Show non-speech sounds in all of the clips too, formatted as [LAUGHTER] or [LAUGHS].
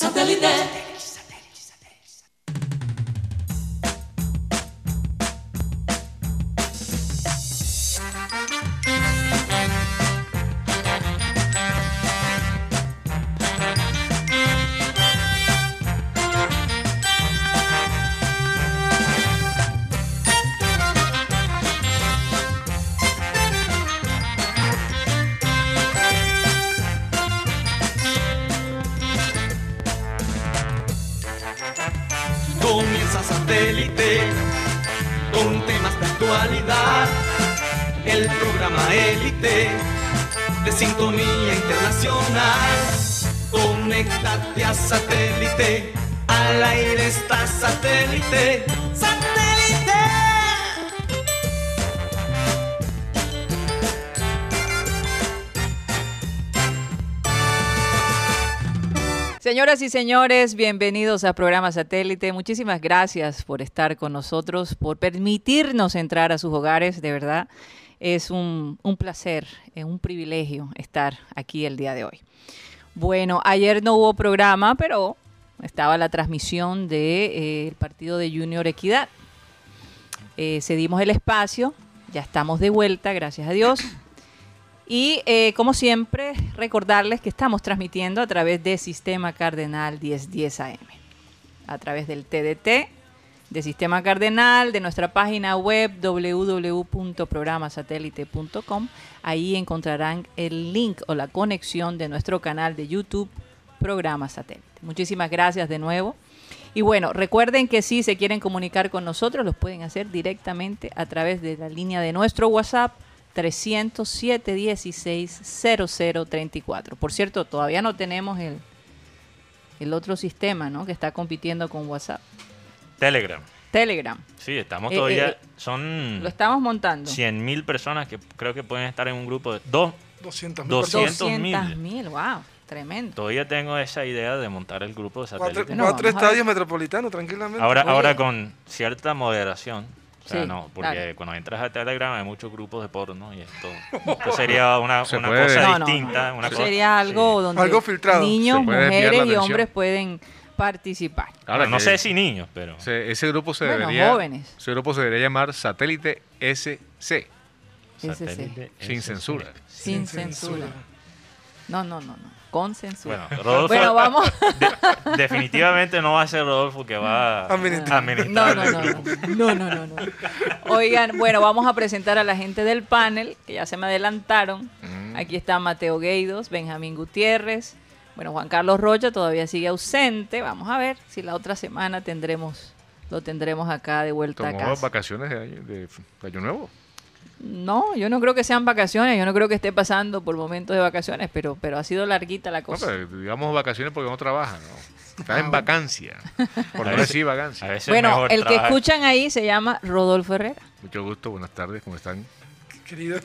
Satellite. Satélite. ¡Satélite! Señoras y señores, bienvenidos a Programa Satélite. Muchísimas gracias por estar con nosotros, por permitirnos entrar a sus hogares. De verdad, es un, un placer, es un privilegio estar aquí el día de hoy. Bueno, ayer no hubo programa, pero estaba la transmisión del de, eh, partido de Junior Equidad. Eh, cedimos el espacio, ya estamos de vuelta, gracias a Dios. [COUGHS] Y eh, como siempre, recordarles que estamos transmitiendo a través de Sistema Cardenal 1010 AM, a través del TDT de Sistema Cardenal, de nuestra página web www.programasatélite.com. Ahí encontrarán el link o la conexión de nuestro canal de YouTube, Programa Satélite. Muchísimas gracias de nuevo. Y bueno, recuerden que si se quieren comunicar con nosotros, los pueden hacer directamente a través de la línea de nuestro WhatsApp 307 16 0034. Por cierto, todavía no tenemos el, el otro sistema, ¿no? Que está compitiendo con WhatsApp. Telegram. Telegram. Sí, estamos Eh, todavía. eh, son Lo estamos montando. 100 mil personas que creo que pueden estar en un grupo de. Dos. 200 mil 200 personas. 200 mil, wow, tremendo. Todavía tengo esa idea de montar el grupo de Cuatro, satélite. Cuatro a ver. estadios metropolitanos, tranquilamente. Ahora, Oye. ahora con cierta moderación. O sea, Sí, no, porque claro. cuando entras a Telegram hay muchos grupos de porno y esto, esto sería una, [LAUGHS] Se una puede- cosa No, no, distinta. no. Una Eso cosa- sería algo sí. donde Algo filtrado. niños, mujeres y hombres pueden participar. Ahora, no sé si niños, pero. se- ese grupo se Bueno, debería. jóvenes. Ese grupo se debería llamar Satélite SC. Satélite Sin censura. Sin, Sin censura. censura. No, no, no, no. Con censura. Bueno, Rodolfo, Bueno, vamos. de- definitivamente no va a ser Rodolfo que va a Administrar. administrar No, no, no, no, no, no, no. Oigan, bueno, vamos a presentar a la gente del panel, que ya se me adelantaron. Mm. Aquí está Mateo Gueidos, Benjamín Gutiérrez. Bueno, Juan Carlos Rocha todavía sigue ausente. Vamos a ver si la otra semana tendremos, lo tendremos acá de vuelta a Tomó casa. vacaciones de año, de, de año nuevo. No, yo no creo que sean vacaciones, yo no creo que esté pasando por momentos de vacaciones, pero, pero ha sido larguita la No, cosa. pero digamos vacaciones porque no trabaja, ¿no? Está Ah, en vacancia. [LAUGHS] Por no decir vacancia. Bueno, mejor el que escuchan ahí se llama Rodolfo Herrera. Mucho gusto, buenas tardes, ¿cómo están? Querido.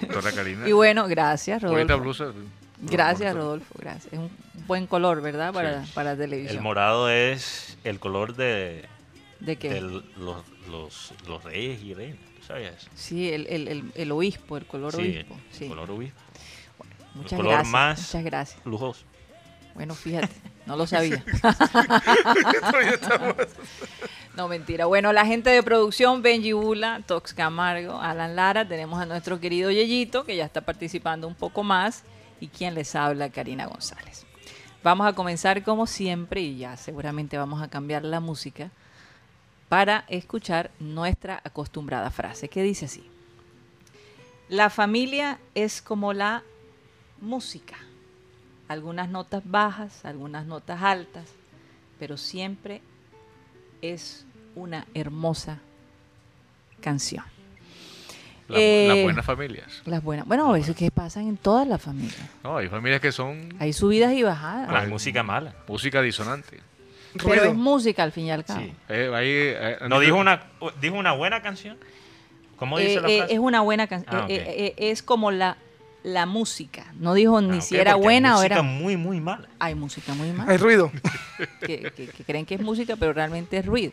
Doctora Karina. Y bueno, gracias, Bonita Rodolfo. blusa. Gracias, Bonito. Rodolfo, gracias. Es un buen color, ¿verdad? Para, para televisión. El morado es el color de, ¿De qué? de los, los, los reyes y reinas, ¿tú ¿sabías? Sí, el, el, el, el obispo, el color Sí, obispo. el Sí. color obispo. Muchas color gracias. más- Muchas gracias. Lujoso. Bueno, fíjate, no lo sabía. [LAUGHS] No, mentira. Bueno, la gente de producción, Benji Bula, Tox Camargo, Alan Lara, tenemos a nuestro querido Yeyito, que ya está participando un poco más, y quien les habla, Karina González. Vamos a comenzar como siempre, y ya seguramente vamos a cambiar la música, para escuchar nuestra acostumbrada frase, que dice así. La familia es como la música. Algunas notas bajas, algunas notas altas, pero siempre es una hermosa canción. La- Eh, las buenas familias. Las buenas. Bueno, eso es que pasan en todas las familias. No, hay familias que son Hay subidas y bajadas. Hay música mala. música disonante. Pero es música al fin y al cabo. Sí. Eh, ahí, eh, ¿No dijo una, dijo una buena canción? ¿Cómo dice Eh, la eh, frase? es una buena canción. Ah, ok. es como la, la música. No dijo ni Ah, si ok, era hay buena o música era. muy, muy mala. Hay música muy Hay mala. ruido. [LAUGHS] que, que- que creen que es música, pero realmente es ruido.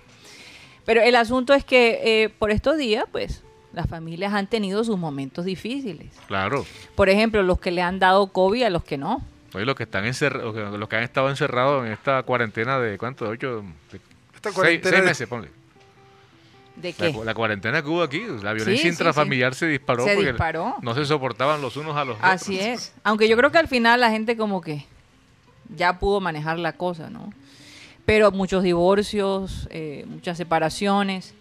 Pero el asunto es que eh, por estos días, pues, las familias han tenido sus momentos difíciles. Claro. Por ejemplo, los que le han dado COVID a los que no. Oye, los que están encerrados, los que han estado encerrados en esta cuarentena de cuánto, de ocho, de Esta seis, cuarentena seis de- meses, ponle. ¿De La, qué? la cuarentena que hubo aquí, la violencia sí, intrafamiliar se disparó Se porque disparó. no se soportaban los unos a los Así otros. es. Aunque yo creo que al final la gente como que ya pudo manejar la cosa, ¿no? Pero muchos divorcios, eh, muchas separaciones.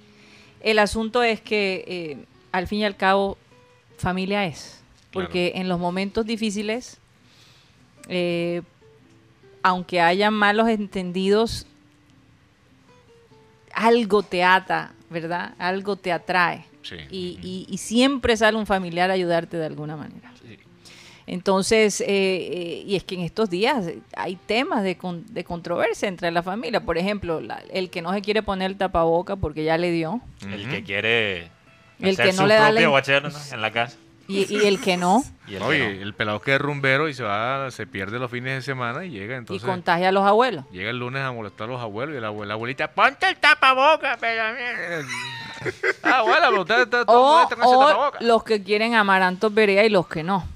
El asunto es que eh, al fin y al cabo familia es. Porque en los momentos difíciles, eh, aunque haya malos entendidos, algo te ata, ¿verdad? Algo te atrae. Sí. Y, y- y siempre sale un familiar a ayudarte de alguna manera. Entonces, eh, eh, y es que en estos días hay temas de, con- de controversia entre la familia. Por ejemplo, la- el que no se quiere poner el tapaboca porque ya le dio. El que quiere El hacer que no su le da propio en la casa. Y, y el que no, [LAUGHS] Y el Oye, que no. el pelado que es rumbero y se va, se pierde los fines de semana y llega y entonces. contagia a los abuelos. Llega el lunes a molestar a los abuelos y la abuela, abuelita, ponte el tapaboca, pero [LAUGHS] Ah, abuela, pero usted está todo O, molesto con ese o tapaboca. los que quieren amarantos Berea y los que no.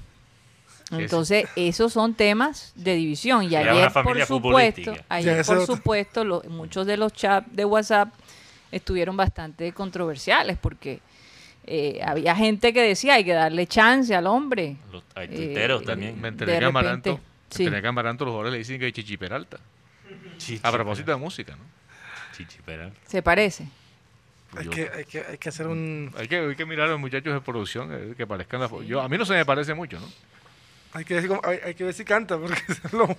Entonces, esos son temas de división. Y ayer, por supuesto, ayer, por supuesto, lo- muchos de los chats de WhatsApp estuvieron bastante controversiales porque eh, había gente que decía hay que darle chance al hombre. Los, hay tuiteros eh, también. Me enteré de que Amaranto, sí. enteré que a Amaranto los jugadores le dicen que es Chichi Peralta. Chichi, A propósito de música, ¿no? Chichi Peralta. ¿Se parece? Hay Yo- que, hay, que, hay que hacer un. Hay que, hay que mirar a los muchachos de producción eh, que parezcan la Yo A mí no se me parece mucho, ¿no? Hay que, decir hay, hay que ver si canta, porque [LAUGHS] es lo-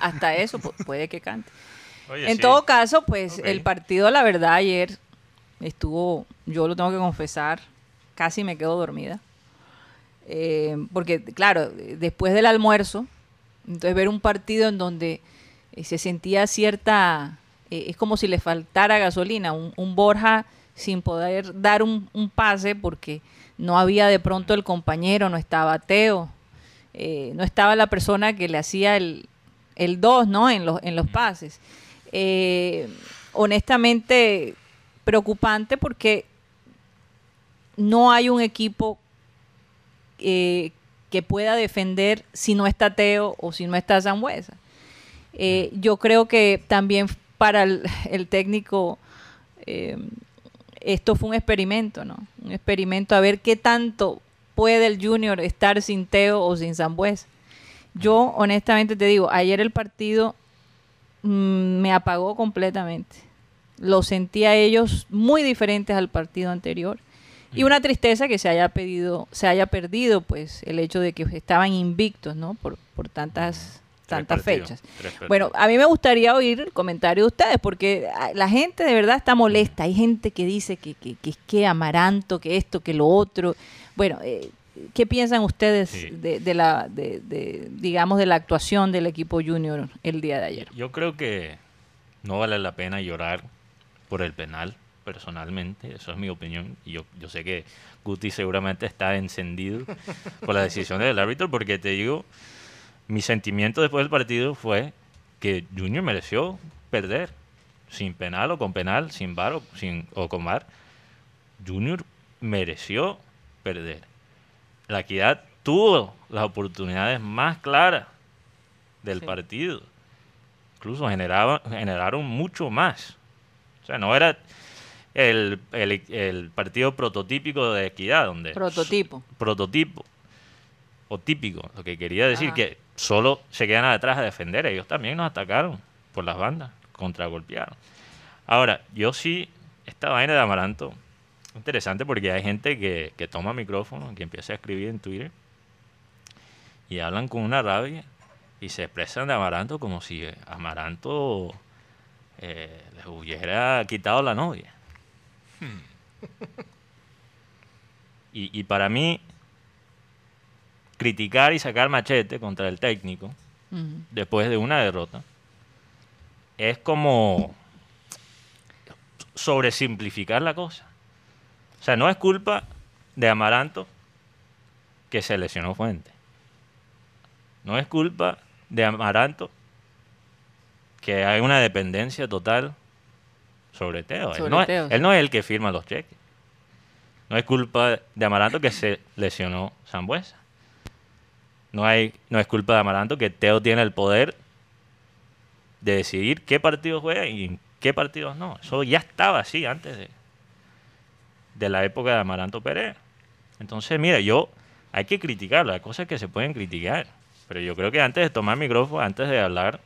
Hasta eso pu- puede que cante. Oye, En sí. todo caso, pues el partido, la verdad, ayer estuvo, yo lo tengo que confesar, casi me quedo dormida. Eh, porque, claro, después del almuerzo, entonces ver un partido en donde eh, se sentía cierta, eh, es como si le faltara gasolina, un, un Borja sin poder dar un, un pase porque no había de pronto el compañero, no estaba Teo, no estaba la persona que le hacía el, el 2 ¿no? en, los, en los pases. Honestamente, preocupante porque no hay un equipo eh, que pueda defender si no está Teo o si no está Zambuesa. Eh, yo creo que también para el, el técnico eh, esto fue un experimento, ¿no? Un experimento a ver qué tanto puede el Junior estar sin Teo o sin Zambuesa. Yo honestamente te digo, ayer el partido mm, me apagó completamente. Lo sentí a ellos muy diferentes al partido anterior. Y una tristeza que se haya pedido, se haya perdido, pues, el hecho de que estaban invictos, ¿no? Por, por tantas, Tres tantas fechas. Bueno, a mí me gustaría oír el comentario de ustedes, porque ah, la gente de verdad está molesta. Hay gente que dice que, que, que Amaranto, que esto, que lo otro. Bueno, eh, ¿qué piensan ustedes Sí. de, de la, de, de, digamos, de la actuación del equipo junior el día de ayer? Yo creo que no vale la pena llorar por el penal, personalmente. Eso es mi opinión. Y yo, yo sé que Guti seguramente está encendido [LAUGHS] por la decisión del árbitro, porque te digo, mi sentimiento después del partido fue que Junior mereció perder. Sin penal o con penal, sin bar o, sin, o con bar. Junior mereció perder. La equidad tuvo las oportunidades más claras del Sí. partido. Incluso generaba, generaron mucho más. O sea, no era el, el- el partido prototípico de equidad, donde Prototipo. prototipo o típico, lo que quería decir Ajá. que solo se quedan atrás a defender, ellos también nos atacaron por las bandas, contragolpearon. Ahora, yo sí, esta vaina de Amaranto, interesante porque hay gente que, que toma micrófono, que empieza a escribir en Twitter y hablan con una rabia y se expresan de Amaranto como si Amaranto eh, les hubiera quitado la novia. Y, y para mí, criticar y sacar machete contra el técnico después de una derrota es como sobresimplificar la cosa. O sea, no es culpa de Amaranto que se lesionó Fuente. No es culpa de Amaranto que hay una dependencia total sobre Teo. Sobre él, no es, Teo, sí. él no es el que firma los cheques. No es culpa de Amaranto que se lesionó Zambuesa. no, hay, no es culpa de Amaranto que Teo tiene el poder de decidir qué partidos juega y en qué partidos no. Eso ya estaba así antes de, de la época de Amaranto Pérez. Entonces, mira, yo hay que criticarlo, hay cosas que se pueden criticar. Pero yo creo que antes de tomar micrófono, antes de hablar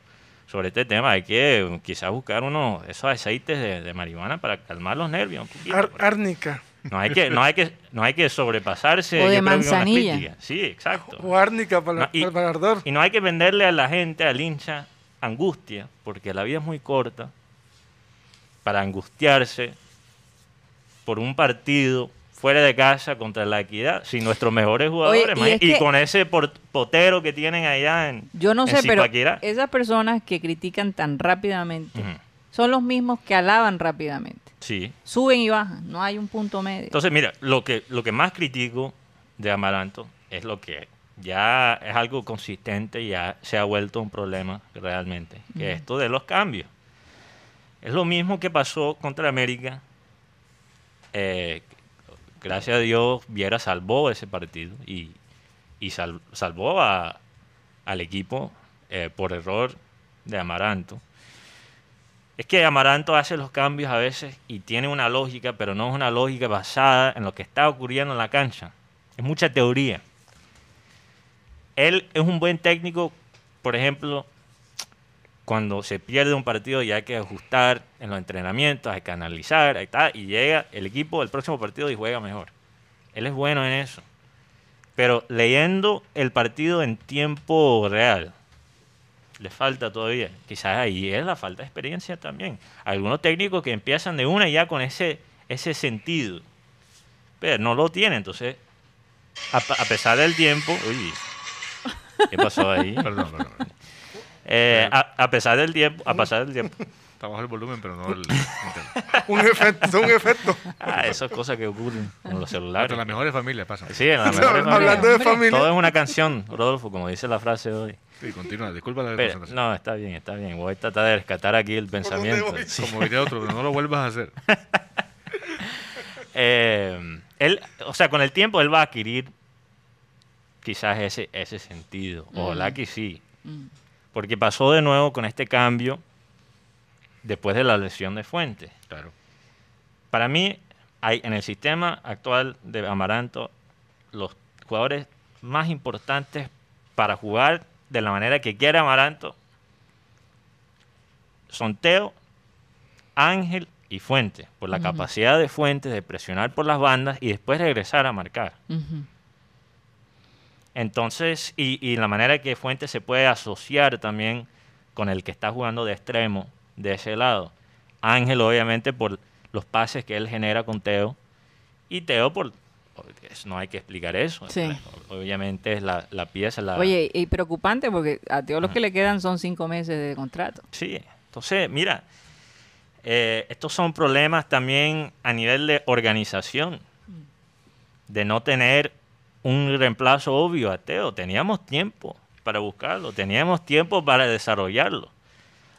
sobre este tema, hay que quizás buscar unos esos aceites de, de marihuana para calmar los nervios un poquito. Ar- árnica. no hay que, no hay que, no hay que sobrepasarse. O de manzanilla. Sí, exacto. O árnica para, No, y- para el ardor. Y no hay que venderle a la gente, al hincha, angustia, porque la vida es muy corta para angustiarse por un partido fuera de casa contra la equidad, sin nuestros mejores jugadores, y con ese potero que tienen allá en Yo no sé, pero esas personas que critican tan rápidamente son los mismos que alaban rápidamente. Sí. Suben y bajan, no hay un punto medio. Entonces, mira, lo que, lo que más critico de Amaranto es lo que ya es algo consistente ya se ha vuelto un problema realmente, que es esto de los cambios. Es lo mismo que pasó contra América. Eh, gracias a Dios, Viera salvó ese partido y, y sal- salvó a- al equipo eh, por error de Amaranto. Es que Amaranto hace los cambios a veces y tiene una lógica, pero no es una lógica basada en lo que está ocurriendo en la cancha. Es mucha teoría. Él es un buen técnico, por ejemplo, cuando se pierde un partido y hay que ajustar en los entrenamientos, hay que analizar, ahí está, y llega el equipo del próximo partido y juega mejor. Él es bueno en eso. Pero leyendo el partido en tiempo real, le falta todavía. Quizás ahí es la falta de experiencia también. Algunos técnicos que empiezan de una ya con ese, ese sentido, pero no lo tienen. Entonces, a pesar del tiempo, uy, ¿qué pasó ahí? [LAUGHS] Perdón, perdón. Eh, a, a pesar del tiempo, a pasar del tiempo. [LAUGHS] Está bajo el volumen, pero no el. [LAUGHS] Un efecto, un efecto. Ah, esas cosas que ocurren con los Hasta celulares. las mejores familias pasan. Sí, en las [LAUGHS] mejores Hablando familias. de Hombre. familia. Todo es una canción, Rodolfo, como dice la frase hoy. Sí, continúa. Disculpa la Pero, no, está bien, está bien. Voy a tratar de rescatar aquí el pensamiento. Sí. Como diría otro, pero no lo vuelvas a hacer. Eh, él, o sea, con el tiempo él va a adquirir quizás ese, ese sentido. Ojalá Mm. que sí. Mm. Porque pasó de nuevo con este cambio después de la lesión de Fuentes. Claro. Para mí, hay en el sistema actual de Amaranto los jugadores más importantes para jugar de la manera que quiere Amaranto son Teo, Ángel y Fuentes, por la capacidad de Fuentes de presionar por las bandas y después regresar a marcar. Entonces, y, y la manera que Fuentes se puede asociar también con el que está jugando de extremo de ese lado. Ángel, obviamente, por los pases que él genera con Teo. Y Teo, por. No hay que explicar eso. Sí. Obviamente es la, la pieza. La, Oye, y preocupante porque a Teo los que le quedan son cinco meses de contrato. Sí, entonces, mira, eh, estos son problemas también a nivel de organización, de no tener un reemplazo obvio a Teo. Teníamos tiempo para buscarlo, teníamos tiempo para desarrollarlo.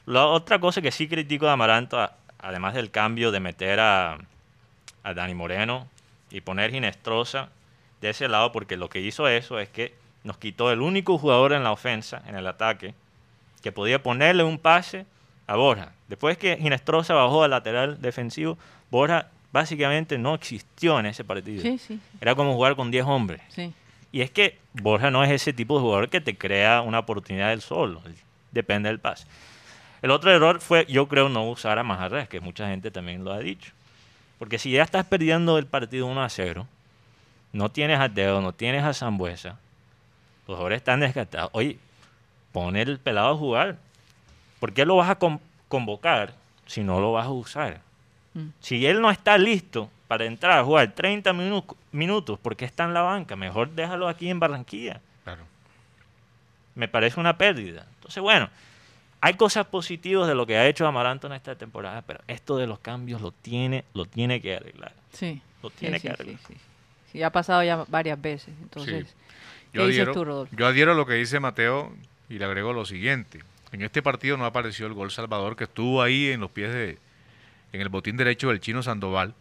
La otra cosa que sí critico de Amaranto, además del cambio de meter a, a Dani Moreno y poner Ginestrosa de ese lado, porque lo que hizo eso es que nos quitó el único jugador en la ofensa, en el ataque, que podía ponerle un pase a Borja. Después que Ginestrosa bajó al lateral defensivo, Borja básicamente no existió en ese partido. Sí, sí, Era como jugar con 10 hombres. sí. Y es que Borja no es ese tipo de jugador que te crea una oportunidad él solo. Depende del pase. El otro error fue, yo creo, no usar a Majarres, que mucha gente también lo ha dicho. Porque si ya estás perdiendo el partido 1 a 0, no tienes a Teo, no tienes a Zambuesa, los jugadores están desgastados. Oye, pon el pelado a jugar. ¿Por qué lo vas a con- convocar si no lo vas a usar? Mm. Si él no está listo para entrar a jugar 30 minu- minutos, ¿por qué está en la banca? Mejor déjalo aquí en Barranquilla. Claro. Me parece una pérdida. Entonces, bueno, hay cosas positivas de lo que ha hecho Amaranto en esta temporada, pero esto de los cambios lo tiene, lo tiene que arreglar. Sí. Lo tiene sí, que sí, arreglar. sí. Sí, ha pasado ya varias veces. Entonces, ¿qué Yo dices adhiero, tú, Rodolfo? yo adhiero a lo que dice Mateo y le agrego lo siguiente. En este partido no apareció el gol Salvador que estuvo ahí en los pies de, en el botín derecho del chino Sandoval.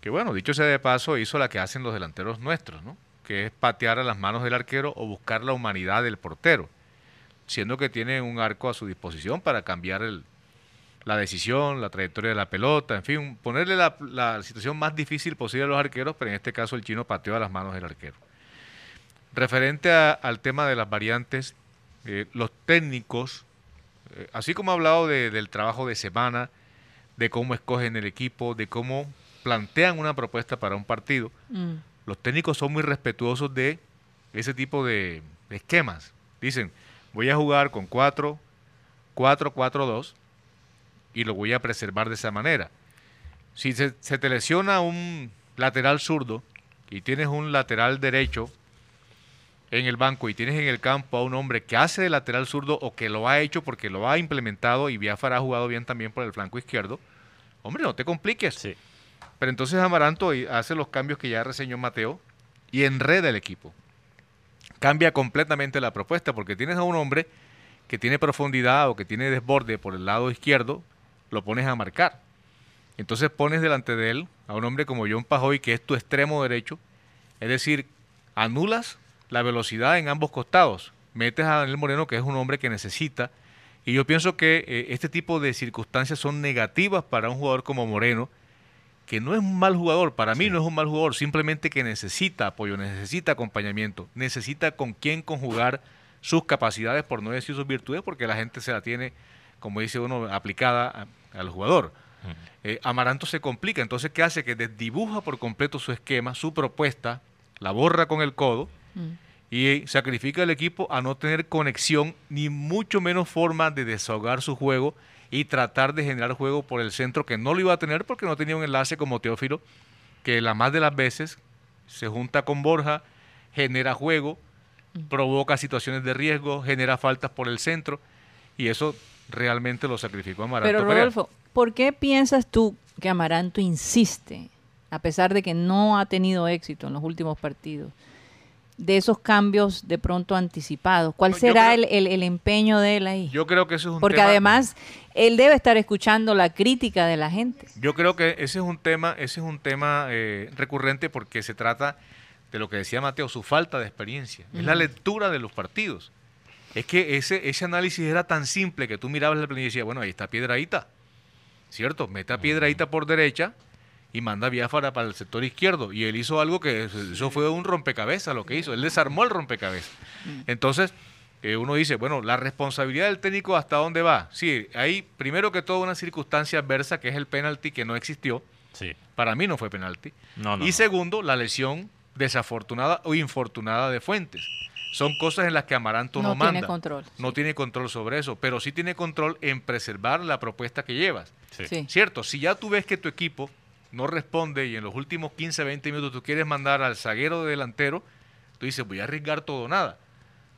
Que bueno, dicho sea de paso, hizo la que hacen los delanteros nuestros, ¿no? Que es patear a las manos del arquero o buscar la humanidad del portero, siendo que tiene un arco a su disposición para cambiar la decisión, la trayectoria de la pelota, en fin, ponerle la, situación más difícil posible a los arqueros, pero en este caso el chino pateó a las manos del arquero. Referente al tema de las variantes, eh, los técnicos, eh, así como he hablado de- del trabajo de semana, de cómo escogen el equipo, de cómo plantean una propuesta para un partido, Mm. los técnicos son muy respetuosos de ese tipo de, de esquemas. Dicen, voy a jugar con 4, 4, 4, 2 y lo voy a preservar de esa manera. Si se, se te lesiona un lateral zurdo y tienes un lateral derecho en el banco y tienes en el campo a un hombre que hace de lateral zurdo o que lo ha hecho porque lo ha implementado y Biafara ha jugado bien también por el flanco izquierdo, hombre, no te compliques. Sí. Pero entonces Amaranto hace los cambios que ya reseñó Mateo y enreda el equipo. Cambia completamente la propuesta porque tienes a un hombre que tiene profundidad o que tiene desborde por el lado izquierdo, lo pones a marcar. Entonces pones delante de él a un hombre como John Pajoy, que es tu extremo derecho, es decir, anulas la velocidad en ambos costados. Metes a Daniel Moreno, que es un hombre que necesita. Y yo pienso que eh, este tipo de circunstancias son negativas para un jugador como Moreno, que no es un mal jugador, para mí no es un mal jugador, simplemente que necesita apoyo, necesita acompañamiento, necesita con quién conjugar sus capacidades, por no decir sus virtudes, porque la gente se la tiene, como dice uno, aplicada a- al jugador. Eh, Amaranto se complica, entonces ¿qué hace? Que desdibuja por completo su esquema, su propuesta, la borra con el codo Mm. y sacrifica al equipo a no tener conexión ni mucho menos forma de desahogar su juego y tratar de generar juego por el centro que no lo iba a tener porque no tenía un enlace como Teófilo que la más de las veces se junta con Borja, genera juego, provoca situaciones de riesgo, genera faltas por el centro y eso realmente lo sacrificó Amaranto. Pero. Rodolfo, ¿por qué piensas tú que Amaranto insiste, a pesar de que no ha tenido éxito en los últimos partidos, de esos cambios de pronto anticipados? ¿Cuál No, será creo- el, el- el empeño de él ahí? Yo creo que eso es un Porque tema- además él debe estar escuchando la crítica de la gente. Yo creo que ese es un tema, ese es un tema eh, recurrente porque se trata de lo que decía Mateo, su falta de experiencia. Es la lectura de los partidos. Es que ese, ese análisis era tan simple que tú mirabas la planilla y decías, bueno, ahí está Piedradita. ¿Cierto? Mete a Piedradita por derecha y manda a Biafara para el sector izquierdo. Y él hizo algo que eso fue un rompecabezas lo que hizo. Él desarmó el rompecabezas. Entonces, eh, uno dice, bueno, la responsabilidad del técnico hasta dónde va. Sí, hay primero que todo una circunstancia adversa que es el penalti que no existió. Sí. Para mí no fue penalti. No, no, y no. segundo, la lesión desafortunada o infortunada de Fuentes. Son cosas en las que Amaranto no, No manda. tiene control. No tiene control sobre eso, pero sí tiene control en preservar la propuesta que llevas. Sí. Sí. Cierto, si ya tú ves que tu equipo no responde y en los últimos 15, 20 minutos tú quieres mandar al zaguero delantero, tú dices, voy a arriesgar todo o nada.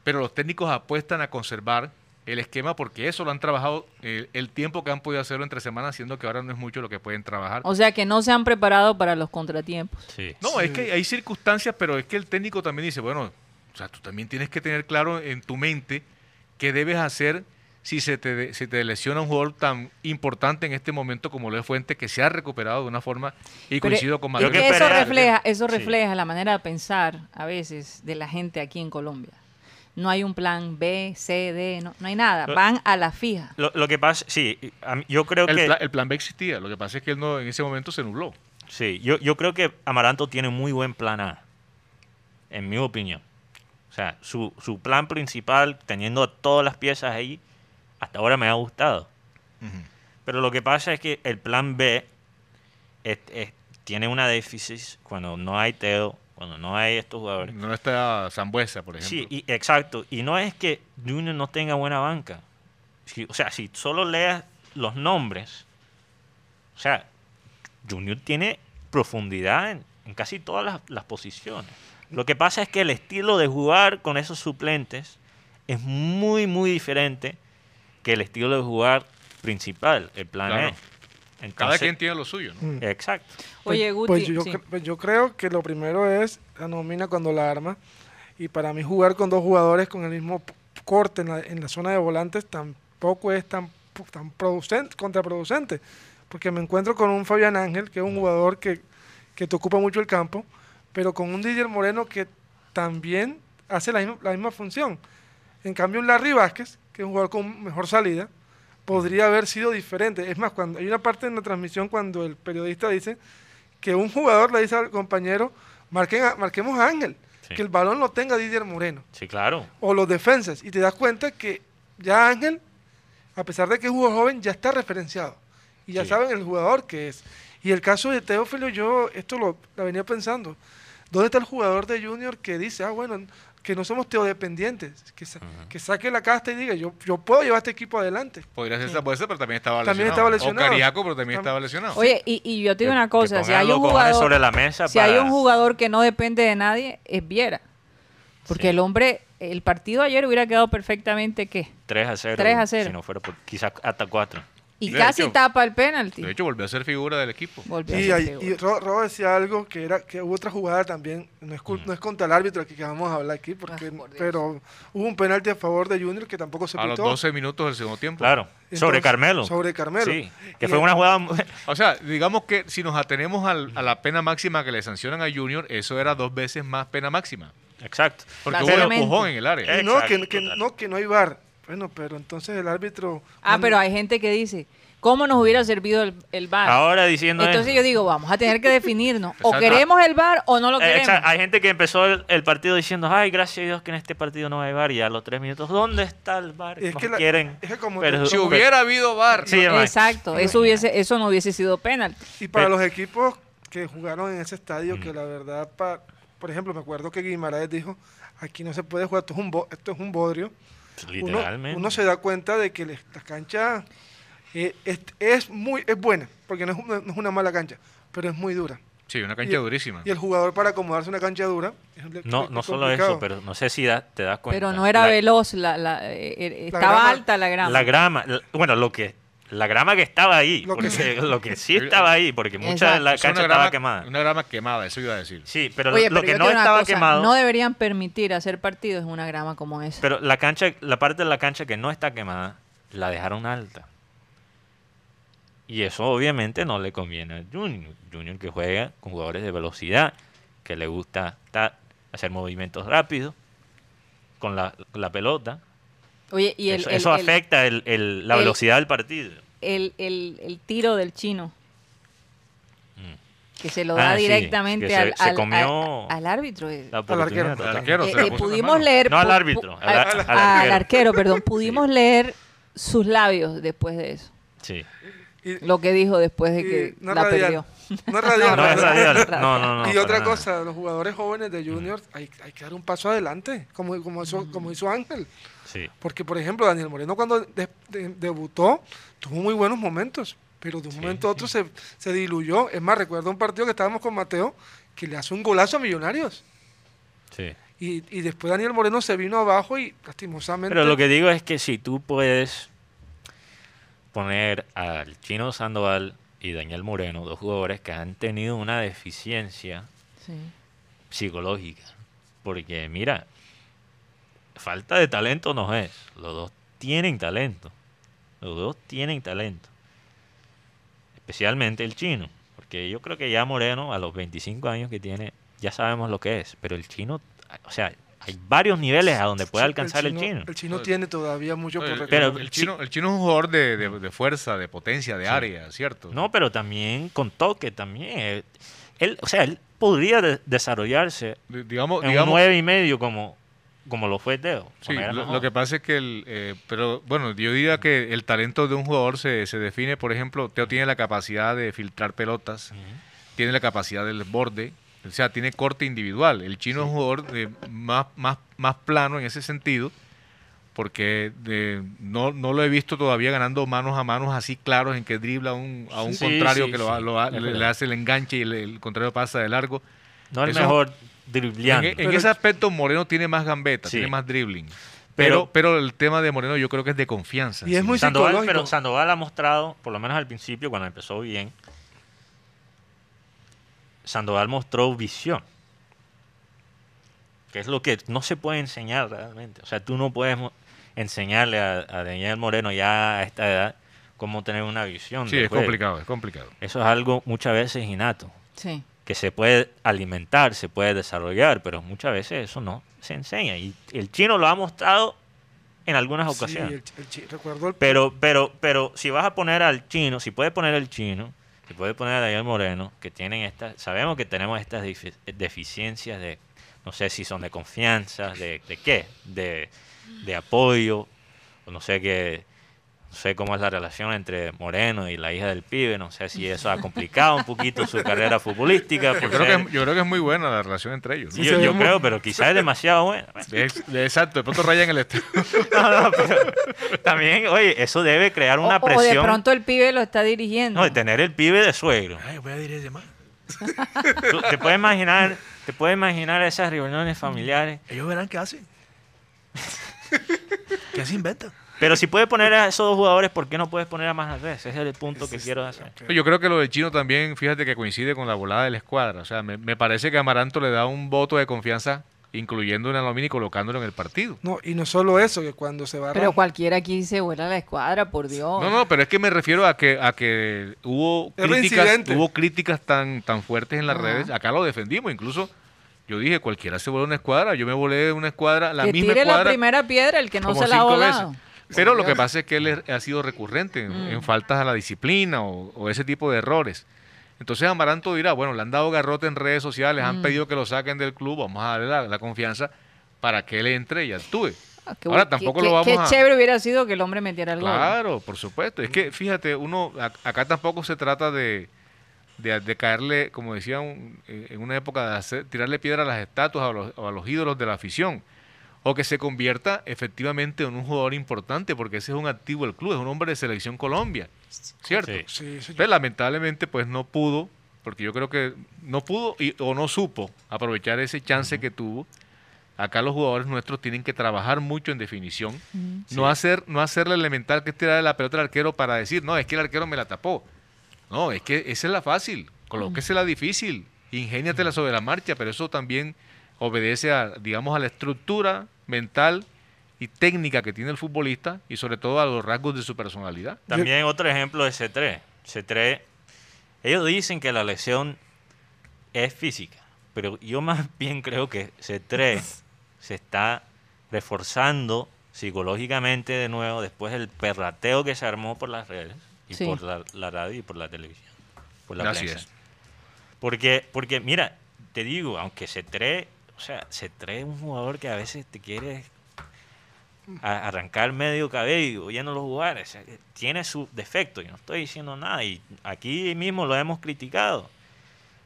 Pero los técnicos apuestan a conservar el esquema porque eso lo han trabajado eh, el tiempo que han podido hacerlo entre semanas, siendo que ahora no es mucho lo que pueden trabajar. O sea que no se han preparado para los contratiempos. Sí. No, es que hay circunstancias, pero es que el técnico también dice, bueno, o sea, tú también tienes que tener claro en tu mente qué debes hacer si se te, de- se te lesiona un jugador tan importante en este momento como lo es Fuente, que se ha recuperado de una forma, y Pero coincido con Manuel. que eso refleja, eso Sí. refleja la manera de pensar a veces de la gente aquí en Colombia. No hay un plan B, C, D, no, no hay nada. Lo- Van a la fija. Lo, lo que pasa, sí, mí- yo creo el, que... pla- el plan B existía, lo que pasa es que él no, en ese momento se nubló. Sí, yo, yo creo que Amaranto tiene muy buen plan A, en mi opinión. O sea, su, su plan principal, teniendo todas las piezas ahí, hasta ahora me ha gustado. Pero lo que pasa es que el plan B es- es- tiene una déficit cuando no hay Teo, cuando no hay estos jugadores. No está Zambuesa, por ejemplo. Sí, y, exacto. Y no es que Junior no tenga buena banca. Si- o sea, si solo leas los nombres, o sea, Junior tiene profundidad en, en casi todas las, las posiciones. Lo que pasa es que el estilo de jugar con esos suplentes es muy, muy diferente que el estilo de jugar principal, el plan Claro. E. Cada quien tiene lo suyo, ¿no? Mm. Exacto. Oye, Pues- Guti, pues yo, sí. cre- pues yo creo que lo primero es la nómina cuando la arma. Y para mí jugar con dos jugadores con el mismo corte en la, en la zona de volantes tampoco es tan, tan producente, contraproducente. Porque me encuentro con un Fabián Ángel, que es un jugador que, que te ocupa mucho el campo, pero con un Didier Moreno que también hace la misma, la misma función. En cambio, un Larry Vázquez, que es un jugador con mejor salida, podría haber sido diferente. Es más, cuando hay una parte en la transmisión cuando el periodista dice que un jugador le dice al compañero, "Marquen a- marquemos a Ángel, Sí. que el balón lo tenga Didier Moreno Sí, claro. o los defensas y te das cuenta que ya Ángel, a pesar de que es un jugador joven, ya está referenciado y ya Sí. saben el jugador que es. Y el caso de Teófilo, yo esto lo la venía pensando. ¿Dónde está el jugador de Junior que dice, ah, bueno, que no somos teodependientes, que, sa- Ujú. que saque la casta y diga, yo, yo puedo llevar este equipo adelante? Podría ser esa puede ser, pero también estaba También lesionado. estaba lesionado. O Cariaco, pero también Tam- estaba lesionado. Oye, y, y yo te digo Que- una cosa, si hay un jugador sobre la mesa si hay un jugador que no depende de nadie, es Viera. Porque Sí. el hombre, el partido ayer hubiera quedado perfectamente, ¿qué? 3 a 0. 3 a 0. Si no fuera por quizás hasta 4. Y De casi hecho- tapa el penalti. De hecho, volvió a ser figura del equipo. Volvió a Y, ser Ro decía algo que era que hubo otra jugada también, no es, cul- no es contra el árbitro que, que vamos a hablar aquí, porque, Ah, por pero hubo un penalti a favor de Junior que tampoco se A los pitó. 12 minutos del segundo tiempo. Claro. Entonces, sobre Carmelo. sobre Carmelo. Sí. Que Y fue el- una jugada. [LAUGHS] O sea, digamos que si nos atenemos al- a la pena máxima que le sancionan a Junior, eso era dos veces más pena máxima. Exacto. Porque hubo un empujón en el área. No, que, no, que no hay VAR. Bueno, pero entonces el árbitro... Ah, pero hay gente que dice, ¿cómo nos hubiera servido el, el VAR? Ahora diciendo Entonces eso. yo digo, vamos a tener que definirnos. [LAUGHS] o Exacto. queremos el VAR o no lo Eh, queremos. exa- hay gente que empezó el, el partido diciendo, ay, gracias a Dios que en este partido no hay VAR. Y a los tres minutos, ¿dónde está el VAR? Es No que la- quieren. es que como- Pero- Si hubiera habido VAR, Sí, hermano. Exacto, eso hubiese, eso no hubiese sido penalti. Y para Eh. los equipos que jugaron en ese estadio, Mm. que la verdad, pa- por ejemplo, me acuerdo que Guimaraes dijo, aquí no se puede jugar, esto es un, bo- esto es un bodrio. Uno, Literalmente. uno se da cuenta de que la cancha eh, es, es muy es buena, porque no es, una, no es una mala cancha, pero es muy dura. sí, una cancha Y- durísima. Y el jugador para acomodarse una cancha dura... es- No, no solo complicado. eso, pero no sé si da- te das cuenta. Pero no era La- veloz, la, la- eh, eh, La estaba grama- alta la grama. La grama, la- bueno, lo que la grama que estaba ahí, Lo que porque sí. lo que sí [LAUGHS] estaba ahí, porque mucha de la Es una cancha grama- estaba quemada. Una grama quemada, eso iba a decir. Sí, pero Oye, lo pero que no estaba cosa, quemado, No deberían permitir hacer partidos en una grama como esa. pero la cancha, la parte de la cancha que no está quemada, la dejaron alta. Y eso obviamente no le conviene a Junior. Junior que juega con jugadores de velocidad, que le gusta ta- hacer movimientos rápidos con la, la pelota. Oye, y el, eso el- eso el- afecta el- el- la el- velocidad del partido. el, el- el tiro del chino. Mm. Que se lo Ah, da directamente al, se al- comió al- al árbitro. eh. Arquero. Al arquero, Eh, eh, pudimos leer. No al árbitro, al- al arquero. arquero, perdón. Pudimos leer sus labios después de eso. Sí. Y- Lo que dijo después de que no la radial. perdió. No es radial. [LAUGHS] No, es radial. No, no, no. y otra nada. cosa, los jugadores jóvenes de Junior hay, hay que dar un paso adelante, como, como, hizo, como hizo Ángel. Sí. Porque, por ejemplo, Daniel Moreno cuando de- de- debutó tuvo muy buenos momentos, pero de un Sí, momento a otro se, se diluyó. Es más, recuerdo un partido que estábamos con Mateo que le hace un golazo a Millonarios. Sí. Y, y después Daniel Moreno se vino abajo y lastimosamente... Pero lo que digo es que si tú puedes poner al Chino Sandoval y Daniel Moreno, dos jugadores que han tenido una deficiencia Sí. psicológica, porque mira, falta de talento no es, los dos tienen talento, los dos tienen talento, especialmente el chino, porque yo creo que ya Moreno a los 25 años que tiene, ya sabemos lo que es, pero el chino, o sea, hay varios niveles a donde puede alcanzar el chino. El chino tiene todavía mucho por El, recorrer. Pero- el chino, el chino es un jugador de, de- de fuerza, de potencia, de Sí. área, ¿cierto? No, pero también con toque también. Él, o sea, él podría de- desarrollarse digamos, en un digamos, nueve y medio como, como lo fue Teo. Sí, lo, que pasa es que el, eh, pero bueno, yo diría que el talento de un jugador se, se define, por ejemplo, Teo tiene la capacidad de filtrar pelotas, tiene la capacidad del borde, o sea, tiene corte individual. El chino es un jugador de más, más, más plano en ese sentido, porque de- no, no lo he visto todavía ganando manos a manos así claros en que dribla a un, a un Sí, contrario sí, que lo, lo es le, hace el enganche y el, el contrario pasa de largo. No el Eso- mejor dribleando. en ese aspecto Moreno tiene más gambeta, Sí. tiene más dribbling. Pero- Pero, pero el tema de Moreno yo creo que es de confianza. Y es sí. muy Sandoval, psicológico. pero Sandoval ha mostrado, por lo menos al principio, cuando empezó bien, Sandoval mostró visión. Que es lo que no se puede enseñar realmente. O sea, tú no puedes enseñarle a, a Daniel Moreno ya a esta edad cómo tener una visión. Sí, es juego. complicado, es complicado. Eso es algo muchas veces innato. Sí. Que se puede alimentar, se puede desarrollar, pero muchas veces eso no se enseña. Y el chino lo ha mostrado en algunas Sí, ocasiones. el, el chi- recuerdo el Pero, pero, pero si vas a poner al chino, si puedes poner al chino, si puedes poner a Daniel Moreno, que tienen estas, sabemos que tenemos estas defi- deficiencias de, no sé si son de confianza, de, de qué, de, de apoyo, o no sé qué, sé cómo es la relación entre Moreno y la hija del pibe, no sé si eso ha complicado un poquito su carrera futbolística. Yo creo, que, ser- es- yo creo que es muy buena la relación entre ellos. ¿no? yo, creo, pero quizás es demasiado buena. Es- exacto, de pronto rayan el estilo. [LAUGHS] No, no, pero también, oye, eso debe crear O, una o presión. de pronto el pibe lo está dirigiendo. No, de tener el pibe de suegro. Ay, voy a ese más. Te puedes imaginar, te puedes imaginar esas reuniones familiares. Ellos verán qué hacen. [LAUGHS] ¿Qué se inventan? Pero si puedes poner a esos dos jugadores, ¿por qué no puedes poner a más Ese es el punto que quiero hacer. Yo creo que lo del chino también, fíjate que coincide con la volada de la escuadra. O sea, me, me parece que Amaranto le da un voto de confianza, incluyendo en Alomini y colocándolo en el partido. No, y no solo eso, que cuando se va Pero Ramos- cualquiera aquí se vuela la escuadra, por Dios. No, no, pero es que me refiero a que a que hubo críticas, hubo críticas tan tan fuertes en las Ajá. redes. Acá lo defendimos, incluso yo dije cualquiera se vuela una escuadra. Yo me volé una escuadra, la que misma tire la primera piedra el que no se la ha cinco volado. veces. Pero lo que pasa es que él ha sido recurrente en, Mm. en faltas a la disciplina o, o ese tipo de errores. Entonces Amaranto dirá, bueno, le han dado garrote en redes sociales, han Mm. pedido que lo saquen del club, vamos a darle la, la confianza para que él entre y actúe. Ah, qué Ahora tampoco qué- lo vamos qué a... chévere hubiera sido que el hombre metiera el gol. Claro, por supuesto. Es que, fíjate, uno ac- acá tampoco se trata de, de, de caerle, como decía un- eh, en una época, de hacer- tirarle piedra a las estatuas o a los, o a los ídolos de la afición. O que se convierta efectivamente en un jugador importante, porque ese es un activo del club, es un hombre de selección Colombia. ¿Cierto? Sí. Sí, señor. Entonces, lamentablemente, pues no pudo, porque yo creo que no pudo y, o no supo aprovechar ese chance que tuvo. Acá los jugadores nuestros tienen que trabajar mucho en definición. No hacer no hacerle elemental que es tirar la pelota al arquero para decir, no, es que el arquero me la tapó. No, es que esa es la fácil. Colóquese la difícil. Ingéniatela sobre la marcha, pero eso también obedece a, digamos, a la estructura mental y técnica que tiene el futbolista y sobre todo a los rasgos de su personalidad. También otro ejemplo de C3. C3, ellos dicen que la lesión es física, pero yo más [LAUGHS] bien creo que C3 se está reforzando psicológicamente de nuevo después del perrateo que se armó por las redes y Sí. por la, la radio y por la televisión, por la Así prensa. es. Porque, porque mira, te digo, aunque C3, o sea, C3 es un jugador que a veces te quiere a- arrancar medio cabello oyéndolo jugar. o sea, que tiene su defecto, yo no estoy diciendo nada. Y aquí mismo lo hemos criticado.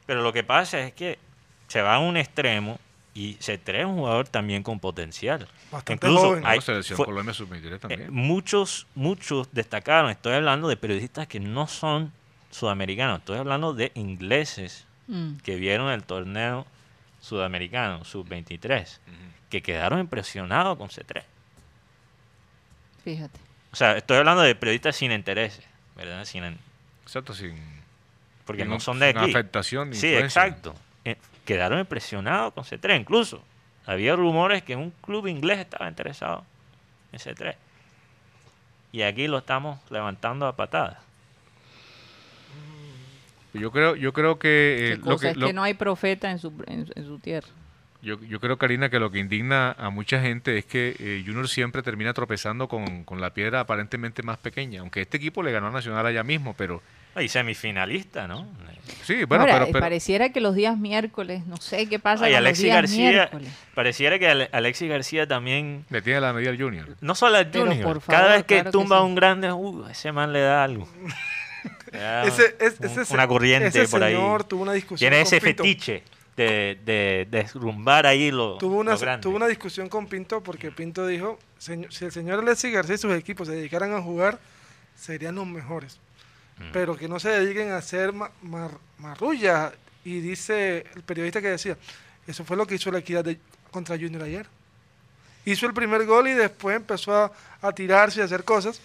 Pero lo que pasa es que se va a un extremo y C3 es un jugador también con potencial. Bastante Incluso joven. hay- fue- Colombia sub-23 eh, muchos, muchos destacaron. Estoy hablando de periodistas que no son sudamericanos. Estoy hablando de ingleses Mm. que vieron el torneo sudamericano, sub-23, que quedaron impresionados con C3. Fíjate. O sea, estoy hablando de periodistas sin intereses, ¿verdad? Sin, Exacto, sin, porque sin no son de sin aquí. afectación. ni Sí, influencia. exacto. Eh, quedaron impresionados con C3. Incluso había rumores que un club inglés estaba interesado en C3. Y aquí lo estamos levantando a patadas. Yo creo, yo creo que, eh, Qué lo cosa que, es lo- que no hay profeta en su, en, en su tierra. yo, yo creo, Karina, que lo que indigna a mucha gente es que eh, Junior siempre termina tropezando con, con la piedra aparentemente más pequeña. Aunque este equipo le ganó a Nacional allá mismo, pero Y semifinalista, ¿no? sí, bueno, Ahora, pero, eh, pero- pareciera que los días miércoles, no sé qué pasa Ay, con Alexis los días García, miércoles. pareciera que Ale- Alexis García también, le tiene la medida al Junior. no solo al Pero Junior, por cada favor, vez que claro que tumba sí. un grande, uh, ese man le da algo. [LAUGHS] Le da Ese, es- un- ese- una corriente ese por ahí. señor tuvo una discusión Tiene ese Pinto. fetiche de, de, de derrumbar ahí lo, Tuvo una, lo tuvo una discusión con Pinto porque Pinto dijo, "Señor- si el señor Alexis García y sus equipos se dedicaran a jugar, serían los mejores. Mm. Pero que no se dediquen a hacer ma- mar- marrulla. Y dice el periodista que decía, eso fue lo que hizo la equidad de- contra Junior ayer. Hizo el primer gol y después empezó a, a tirarse y a hacer cosas.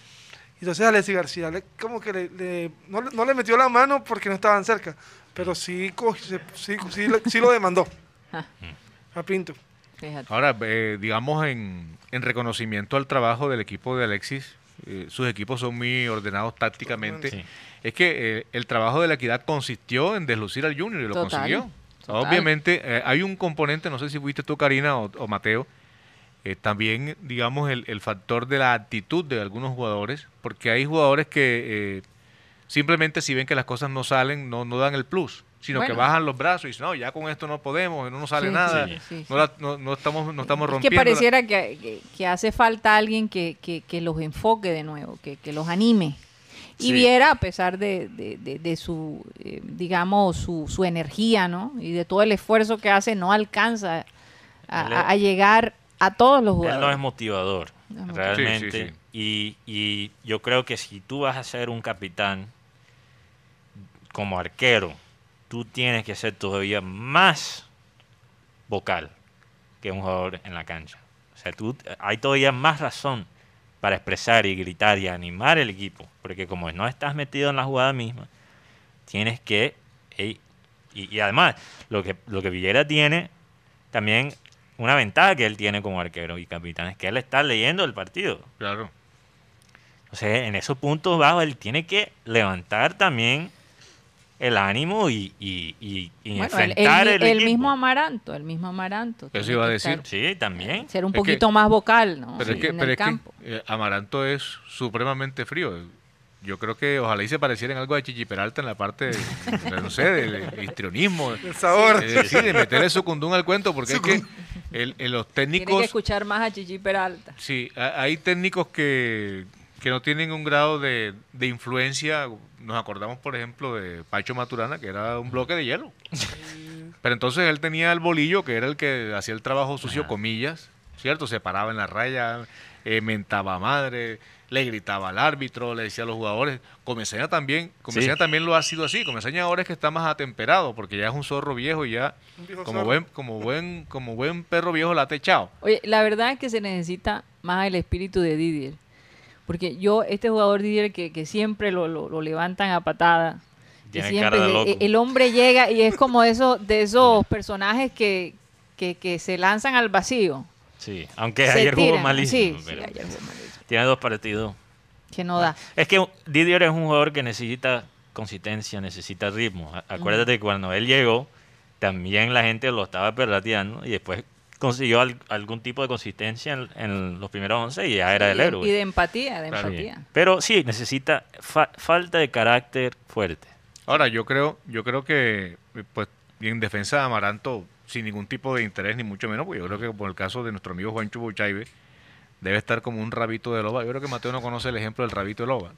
Y entonces Alexis García le- como que le- le- no, le- no le metió la mano porque no estaban cerca, pero sí, sí, sí sí lo demandó Ah. a Pinto. Fíjate. Ahora, eh, digamos, en, en reconocimiento al trabajo del equipo de Alexis, eh, sus equipos son muy ordenados tácticamente, Sí. es que eh, el trabajo de la equidad consistió en deslucir al Junior y lo Total, consiguió. total. Obviamente eh, hay un componente, no sé si fuiste tú Karina o, o Mateo, eh, también digamos el, el factor de la actitud de algunos jugadores, porque hay jugadores que eh, simplemente si ven que las cosas no salen, no, no dan el plus, sino que bajan los brazos y dicen, no, ya con esto no podemos, no nos sale Sí, nada, sí, sí, no, la- no- no estamos, no estamos Es rompiendo. que pareciera que, que- que hace falta alguien que, que- que los enfoque de nuevo, que, que los anime. Y viera, a pesar de, de- de- de su, eh, digamos, su, su energía, ¿no? Y de todo el esfuerzo que hace, no alcanza a, a llegar a todos los Él no es jugadores. motivador, No es motivador. realmente. Sí, sí, sí. Y, y yo creo que si tú vas a ser un capitán como arquero, tú tienes que ser todavía más vocal que un jugador en la cancha. O sea, tú, hay todavía más razón para expresar y gritar y animar el equipo. Porque como no estás metido en la jugada misma, tienes que... y, y además, lo que, lo que Villera tiene también una ventaja que él tiene como arquero y capitán es que él está leyendo el partido. Claro. O sea, en esos puntos bajos él tiene que levantar también el ánimo y, y, y- y Bueno, el, enfrentar el- el, el equipo. mismo Amaranto, el mismo Amaranto. tiene iba a decir. estar- Sí, también. Ser un Es que- poquito más vocal, ¿no? Pero es que, en pero el es que, campo. eh, Amaranto es supremamente frío. Yo creo que ojalá y se pareciera en algo de Chichi Peralta en la parte, de, de, no sé, del histrionismo. [LAUGHS] El sabor. Eh, sí, de meterle su al cuento, porque es que el- los Tiene que técnicos, escuchar más a Chichi Peralta. sí, ha- hay técnicos que, que no tienen un grado de, de influencia. Nos acordamos, por ejemplo, de Pacho Maturana, que era un bloque de hielo. Pero entonces él tenía el bolillo, que era el que hacía el trabajo sucio, Ajá. comillas, ¿cierto? Se paraba en la raya, eh, mentaba madre, le gritaba al árbitro, le decía a los jugadores. Comesaña también, Comesaña Sí. también lo ha sido así. Comesaña ahora es que está más atemperado, porque ya es un zorro viejo y ya, viejo como zorro. buen, como buen, como buen perro viejo, la ha techado. Oye, la verdad es que se necesita más el espíritu de Didier. Porque yo, este jugador Didier que, que siempre lo, lo- lo levantan a patada. que Tiene siempre cara de e- loco. el hombre llega y es como de esos, de esos personajes que, que, que se lanzan al vacío. Sí, aunque ayer jugó malísimo. Sí, ayer jugó malísimo. Tiene dos partidos. Que no da. Es que Didier es un jugador que necesita consistencia, necesita ritmo. Acuérdate que cuando él llegó, también la gente lo estaba perrateando y después consiguió al- algún tipo de consistencia en, en los primeros 11 y ya era el héroe. y de empatía, de Claro. Empatía. Pero sí, necesita fa- falta de carácter fuerte. Ahora, yo creo, yo creo que, pues, en defensa de Amaranto, sin ningún tipo de interés, ni mucho menos, porque yo creo que por el caso de nuestro amigo Juancho Buchaibe, debe estar como un rabito de loba. Yo creo que Mateo no conoce el ejemplo del rabito de loba.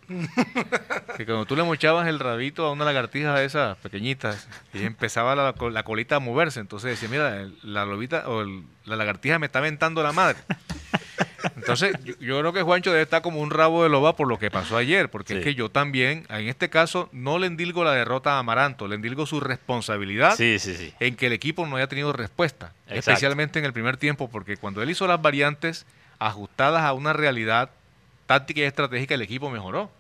que cuando tú le mochabas el rabito a una lagartija de esas pequeñitas, y empezaba la, la colita a moverse, entonces decía, mira, la lobita o la lagartija me está aventando la madre. Entonces, yo, yo creo que Juancho debe estar como un rabo de loba por lo que pasó ayer, porque es que yo también, en este caso, no le endilgo la derrota a Amaranto, le endilgo su responsabilidad Sí, sí, sí. en que el equipo no haya tenido respuesta, Exacto. especialmente en el primer tiempo, porque cuando él hizo las variantes ajustadas a una realidad táctica y estratégica, el equipo mejoró,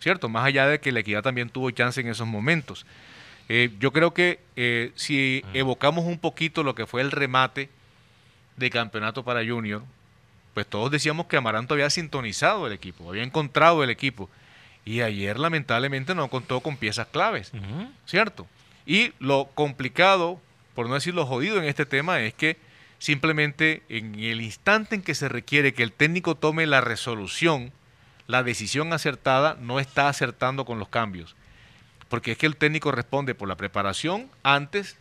¿cierto? Más allá de que la equidad también tuvo chance en esos momentos. Eh, yo creo que eh, si evocamos un poquito lo que fue el remate de campeonato para Junior, pues todos decíamos que Amaranto había sintonizado el equipo, había encontrado el equipo. Y ayer lamentablemente no contó con piezas claves. ¿cierto? Y lo complicado, por no decir lo jodido en este tema, es que simplemente en el instante en que se requiere que el técnico tome la resolución, la decisión acertada, no está acertando con los cambios. Porque es que el técnico responde por la preparación antes,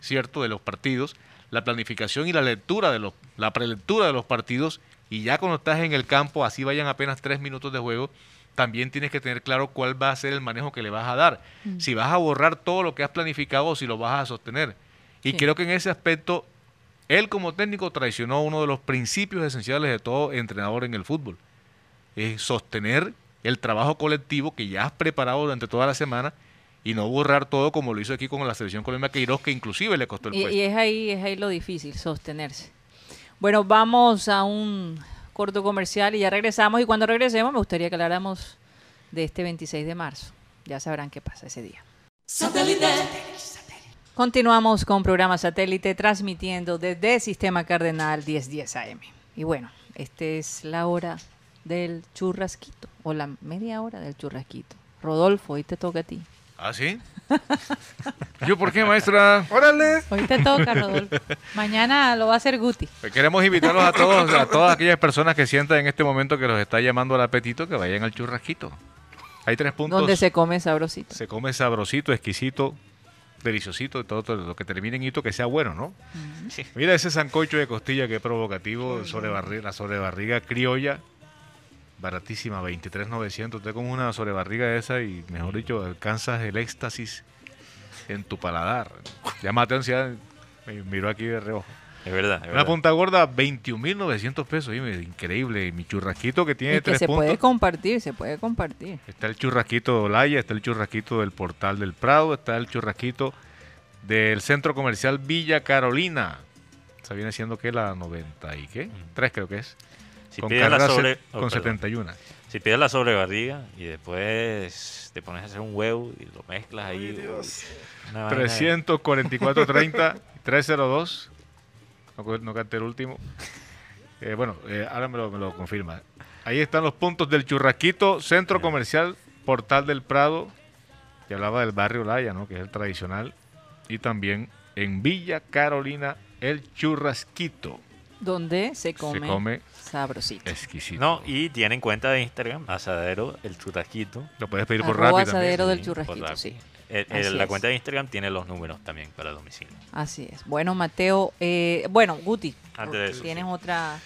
¿cierto?, de los partidos, la planificación y la lectura de los, la prelectura de los partidos, y ya cuando estás en el campo, así vayan apenas tres minutos de juego, también tienes que tener claro cuál va a ser el manejo que le vas a dar. Si vas a borrar todo lo que has planificado o si lo vas a sostener. Y Sí. creo que en ese aspecto, él como técnico traicionó uno de los principios esenciales de todo entrenador en el fútbol. Es sostener el trabajo colectivo que ya has preparado durante toda la semana y no borrar todo como lo hizo aquí con la selección Colombia Queiroz, que inclusive le costó el Y, puesto. y es ahí, es ahí lo difícil, sostenerse. Bueno, vamos a un corto comercial y ya regresamos. Y cuando regresemos, me gustaría que habláramos de este 26 de marzo. Ya sabrán qué pasa ese día. Continuamos con programa satélite transmitiendo desde Sistema Cardenal 1010 AM. Y bueno, esta es la hora del churrasquito o la media hora del churrasquito. Rodolfo, hoy te toca a ti. ¿Ah, sí? [LAUGHS] ¿Yo por qué, maestra? ¡Órale! Hoy te toca, Rodolfo. [LAUGHS] Mañana lo va a hacer Guti. Pues Queremos invitarlos a todos, a todas aquellas personas que sientan en este momento que los está llamando al apetito, que vayan al churrasquito. Hay tres puntos. Donde se come sabrosito. se come sabrosito, exquisito, deliciosito, todo, todo lo que termine en hito que sea bueno, ¿no? Sí. Mira ese sancocho de costilla que provocativo, sobrebarri- la sobrebarriga criolla, baratísima, 23.900. Te comes una sobrebarriga esa y, mejor dicho, alcanzas el éxtasis en tu paladar. Ya Ansiedad me miró aquí de reojo. Es verdad. es Una verdad. punta gorda, 21.900 pesos. Dime, increíble. Mi churrasquito que tiene Y que tres se puntos. puede compartir, se puede compartir. Está el churrasquito de Olaya, está el churrasquito del Portal del Prado, está el churrasquito del Centro Comercial Villa Carolina. Esa viene siendo que la 90 y qué? 3 creo que es. Si con pides la sobre... set- oh, con perdón. 71. Si pides la sobrebarriga y después te pones a hacer un huevo y lo mezclas ahí. uy, una vaina- 344.30, 302. [LAUGHS] No, no cante el último. Eh, bueno, eh, ahora me lo, me lo confirma. Ahí están los puntos del churrasquito, Centro Comercial Portal del Prado. Que hablaba del barrio Olaya, ¿no? Que es el tradicional. Y también en Villa Carolina, el churrasquito. Donde se come, Se come sabrosito. exquisito. No, y tienen cuenta de Instagram, asadero, el churrasquito. Lo puedes pedir por rápido también. asadero del churrasquito, sí. El- el- la cuenta de Instagram tiene los números también para domicilio. Así es. Bueno, Mateo, eh, bueno, Guti, Antes de eso, tienes otra.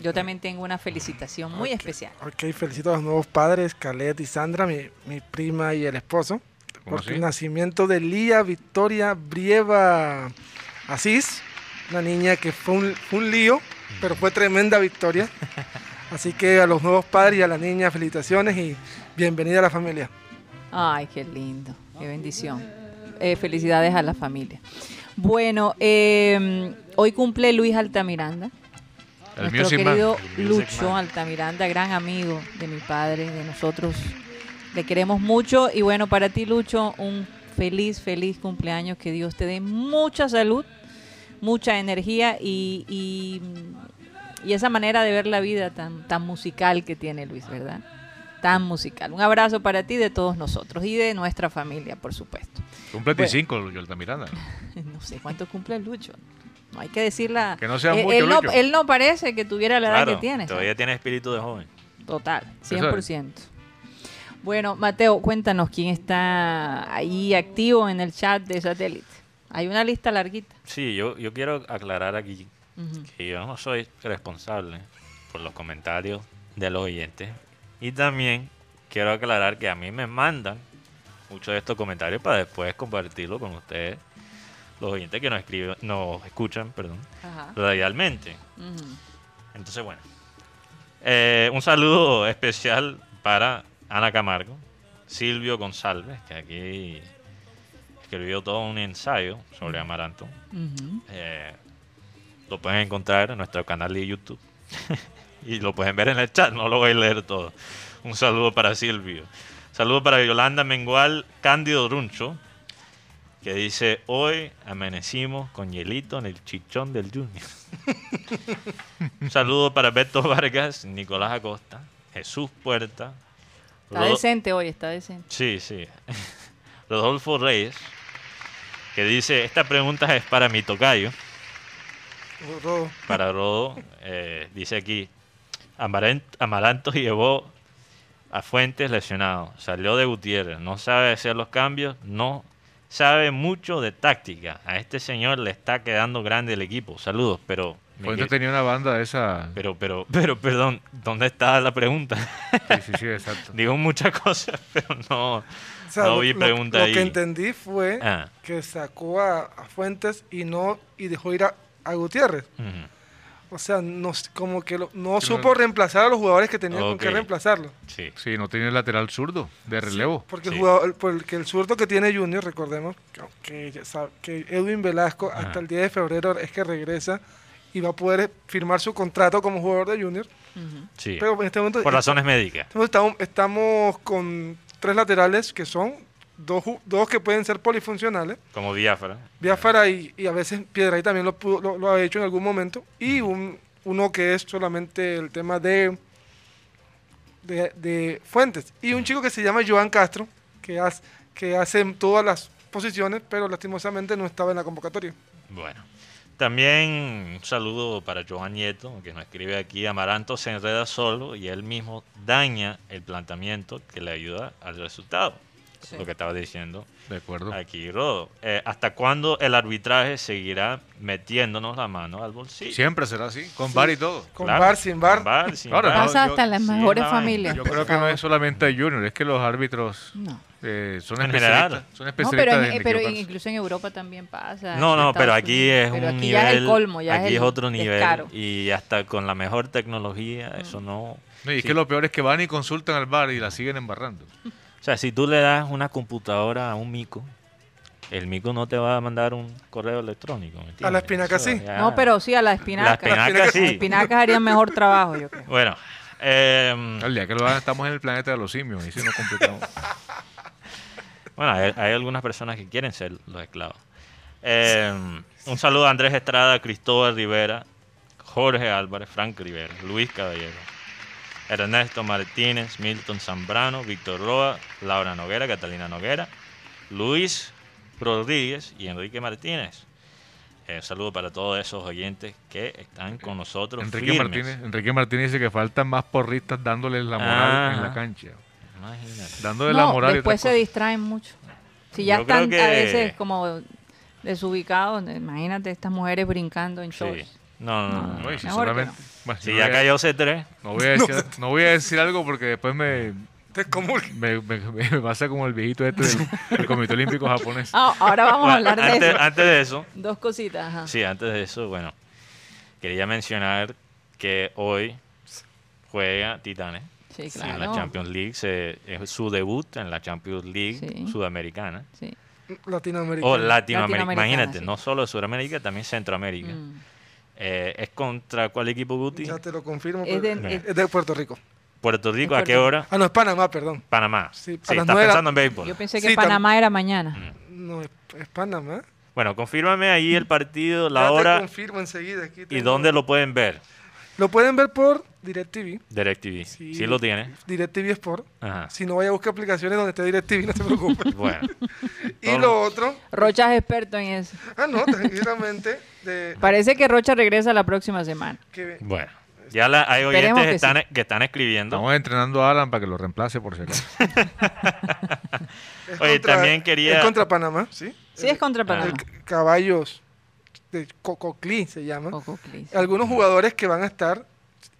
Yo también tengo una felicitación muy especial. Ok, felicito a los nuevos padres, Calet y Sandra, mi, mi prima y el esposo, ¿Cómo por así? el nacimiento de Lía Victoria Brieva Asís, una niña que fue un, fue un lío, pero fue tremenda victoria. Así que a los nuevos padres y a la niña, felicitaciones y bienvenida a la familia. Ay, qué lindo, qué bendición. Eh, felicidades a la familia. Bueno, eh, hoy cumple Luis Altamiranda. El nuestro Man. querido Lucho. Altamiranda, gran amigo de mi padre, de nosotros. Le queremos mucho. Y bueno, para ti, Lucho, un feliz, feliz cumpleaños. Que Dios te dé mucha salud, mucha energía y, y, y esa manera de ver la vida tan, tan musical que tiene Luis, ¿verdad? Tan musical. Un abrazo para ti de todos nosotros y de nuestra familia, por supuesto. Cumple 25, Lucho Altamiranda. [LAUGHS] No sé cuánto cumple Lucho. No hay que decirla. Que no sea Eh, mucho, él, no, Lucho. él no parece que tuviera la edad que tiene. todavía tiene espíritu de joven. Total, Eso 100%. Bueno, Mateo, cuéntanos quién está ahí activo en el chat de satélite. Hay una lista larguita. Sí, yo, yo quiero aclarar aquí que yo no soy responsable por los comentarios de los oyentes. Y también quiero aclarar que a mí me mandan muchos de estos comentarios para después compartirlo con ustedes, los oyentes que nos escriben, nos escuchan, perdón, Ajá. radialmente. Entonces, bueno. Eh, un saludo especial para Ana Camargo, Silvio González, que aquí escribió todo un ensayo sobre Amaranto. Eh, lo pueden encontrar en nuestro canal de YouTube. [LAUGHS] y lo pueden ver en el chat, no lo voy a leer todo. Un saludo para Silvio. Saludo para Yolanda Mengual Cándido Runcho, que dice, hoy amanecimos con hielito en el chichón del Junior. Un saludo para Beto Vargas, Nicolás Acosta, Jesús Puerta. Está decente hoy, está decente. Sí, sí. [LAUGHS] Rodolfo Reyes, que dice, esta pregunta es para mi tocayo, Rodo. para Rodo. eh, dice aquí, Amarant- Amaranto llevó a Fuentes lesionado, salió de Gutiérrez, no sabe hacer los cambios, no sabe mucho de táctica. A este señor le está quedando grande el equipo. Saludos, pero... Fuentes tenía una banda de esa. Pero, pero, pero, perdón, ¿dónde está la pregunta? Sí, sí, sí, exacto. [LAUGHS] Digo muchas cosas, pero no, O sea, no lo- vi lo, pregunta lo ahí. que entendí fue Ah, que sacó a, a Fuentes y no y dejó ir a, a Gutiérrez. O sea, no, como que lo- no supo reemplazar a los jugadores que tenían con Ok. que reemplazarlo. Sí. Sí, no tiene lateral zurdo de relevo. Porque el, jugador, porque el zurdo que tiene Junior, recordemos que, Edwin Velasco Ajá. hasta el 10 de febrero es que regresa y va a poder firmar su contrato como jugador de Junior. Sí, Pero en este momento por razones médicas. Estamos con tres laterales que son dos, dos que pueden ser polifuncionales. Como diáfara. Biafara y, y a veces Piedra también lo, lo, lo ha hecho en algún momento. Y un, uno que es solamente el tema de de, de fuentes. Y un chico que se llama Joan Castro, que, hace, que hace todas las posiciones, pero lastimosamente no estaba en la convocatoria. Bueno. También un saludo para Joan Nieto, que nos escribe aquí, Amaranto se enreda solo y él mismo daña el planteamiento que le ayuda al resultado. Sí. Lo que estaba diciendo De acuerdo. aquí Rodo. Eh, ¿Hasta cuándo el arbitraje seguirá metiéndonos la mano al bolsillo? Siempre será así, con bar y todo. Con Claro, bar, sin bar. con bar, sin bar. Pasa yo- hasta en las mejores familias. Yo creo que no es solamente Junior, es que los árbitros No. Eh, son En general. Son No, especialistas pero, en- en pero incluso en Europa también pasa. No, no, pero aquí Unidos. es Pero un aquí nivel. ya es el colmo, ya aquí es, es, el otro nivel. descaro. Y hasta con la mejor tecnología, Mm. eso no. No, y es sí. que lo peor es que van y consultan al bar y la siguen embarrando. O sea, si tú le das una computadora a un mico, el mico no te va a mandar un correo electrónico. ¿me entiendes? A la espinaca Eso sí. ya- No, pero sí, a la espinaca. La espinaca Las sí. espinacas harían mejor trabajo, yo creo. Bueno, em, Al día que lo hagan, estamos en el planeta de los simios y si nos complicamos. [LAUGHS] bueno, hay, hay algunas personas que quieren ser los esclavos. Em, un saludo a Andrés Estrada, Cristóbal Rivera, Jorge Álvarez, Frank Rivera, Luis Caballero, Ernesto Martínez, Milton Zambrano, Víctor Roa, Laura Noguera, Catalina Noguera, Luis Rodríguez y Enrique Martínez. Eh, un saludo para todos esos oyentes que están con nosotros. Enrique firmes. Martínez, Enrique Martínez dice que faltan más porristas dándoles la moral en la cancha. Imagínate. Dándole la No, moral y después se cosas. distraen mucho. Si ya Yo están a veces como desubicados, imagínate estas mujeres brincando en Sí. shorts. No, no, no. No, no. y si bueno, ya cayó C3, No voy, a decir, no voy a decir algo porque después me, Te me, me- me pasa como el viejito este del, del Comité Olímpico Japonés. Ah, ahora vamos a hablar de eso. antes de eso, Dos cositas. ajá. sí, antes de eso, bueno, quería mencionar que hoy juega Titanes Sí, en claro. la Champions League. se- es su debut en la Champions League Sí. sudamericana. Sí. Latinoamericano. O Latinoamérica. Latinoamericana, Imagínate, sí. no solo Sudamérica, también Centroamérica. Mm. Eh, ¿Es contra cuál equipo, Guti? Ya te lo confirmo. Es de- es, es- de Puerto Rico. Puerto Rico, ¿a qué hora? Ah, no, es Panamá, perdón. Panamá. Sí, Sí, estás pensando en béisbol. Yo pensé que Sí, Panamá era mañana. Mm. No, es, es Panamá. Bueno, confírmame ahí el partido, la Ya te hora confirmo enseguida. Aquí y dónde lo pueden ver. Lo pueden ver por DirecTV. DirecTV. Sí. Sí, lo tiene. DirecTV Sport. Ajá. Si no vaya a buscar aplicaciones donde esté DirecTV, no se preocupe. [LAUGHS] Bueno. y lo otro, Rocha es experto en eso. ah, no, tranquilamente, de, [LAUGHS] Parece que Rocha regresa la próxima semana. que Bueno, ya la- hay oyentes Esperemos que, están, que están escribiendo. Estamos entrenando a Alan para que lo reemplace por si acaso. [LAUGHS] es Oye, también quería- Es contra Panamá, ¿sí? Sí, es contra Ah. Panamá. El caballos de Cococlí se llama. Coco Clis. Algunos jugadores que van a estar,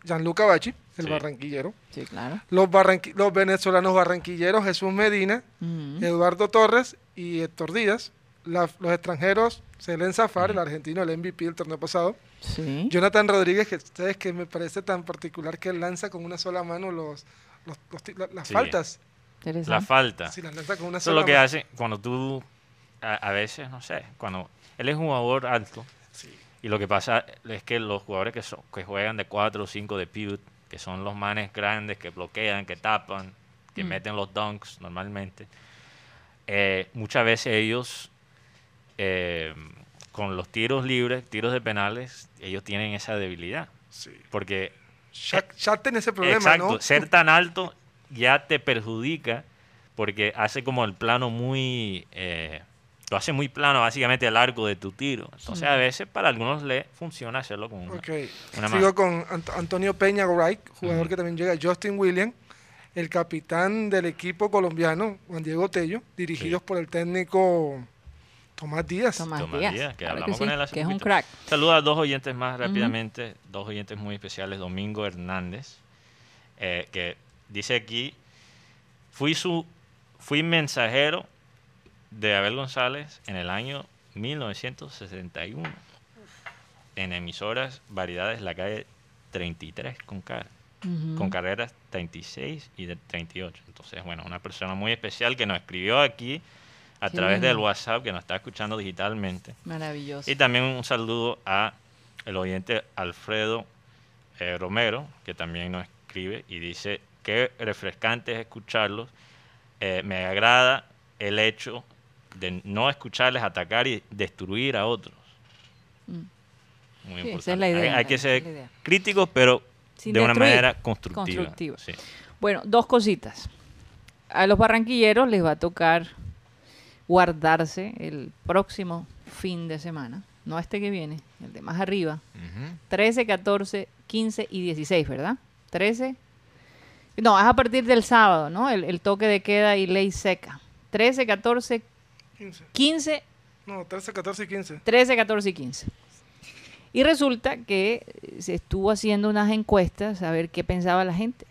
Gianluca Bachi, el Sí. barranquillero. Sí, claro. Los, barranqui- los venezolanos barranquilleros, Jesús Medina, Ujú. Eduardo Torres y Héctor Díaz. La- los extranjeros, Selen Zafar, el argentino, el MVP del torneo pasado. Sí. Jonathan Rodríguez, que ustedes que me parece tan particular que él lanza con una sola mano los, los- los ti- la- las Sí. faltas. La falta. Si las lanza con una Eso es sola lo que mano. hace cuando tú, a, a veces, no sé, cuando él es un jugador alto y lo que pasa es que los jugadores que, son, que juegan de 4 o 5 de pivot, que son los manes grandes que bloquean, que tapan, que Mm. meten los dunks normalmente, eh, muchas veces ellos, eh, con los tiros libres, tiros de penales, ellos tienen esa debilidad. Sí. Porque Shaq, Shaq tiene ese problema, Exacto, ¿no? ser tan alto ya te perjudica porque hace como el plano muy... eh, lo hace muy plano básicamente el arco de tu tiro. Entonces a veces para algunos le funciona hacerlo con una, Ok. una Sigo mano. con Ant- Antonio Peña Wright, jugador que también llega, Justin Williams, el capitán del equipo colombiano, Juan Diego Tello, dirigidos por el técnico Tomás Díaz. Tomás, Tomás Díaz. Díaz, que claro hablamos sí, con él hace que es un crack. Saluda a dos oyentes más rápidamente, dos oyentes muy especiales, Domingo Hernández, eh, que dice aquí, fui su fui mensajero de Abel González en el año 1961 en emisoras variedades la calle 33 con car con carreras 36 y de 38. Entonces, bueno, una persona muy especial que nos escribió aquí a Qué través bien. del WhatsApp, que nos está escuchando digitalmente. Maravilloso. Y también un saludo a el oyente Alfredo eh, Romero, que también nos escribe y dice que refrescante es escucharlos. Eh, me agrada el hecho de no escucharles atacar y destruir a otros. Mm. Muy Sí, esa importante. es la idea, Hay, hay que esa ser críticos, pero Sin de una destruir, manera constructiva. constructiva. Sí. Bueno, dos cositas. A los barranquilleros les va a tocar guardarse el próximo fin de semana, no este que viene, el de más arriba, Ujú. 13, 14, 15 y 16, ¿verdad? 13. No, es a partir del sábado, ¿no? El, el toque de queda y ley seca. 13, 14, 15. 15, No, 13, 14 y 15. 13, 14 y 15. Y resulta que eh, se estuvo haciendo unas encuestas a ver qué pensaba la gente.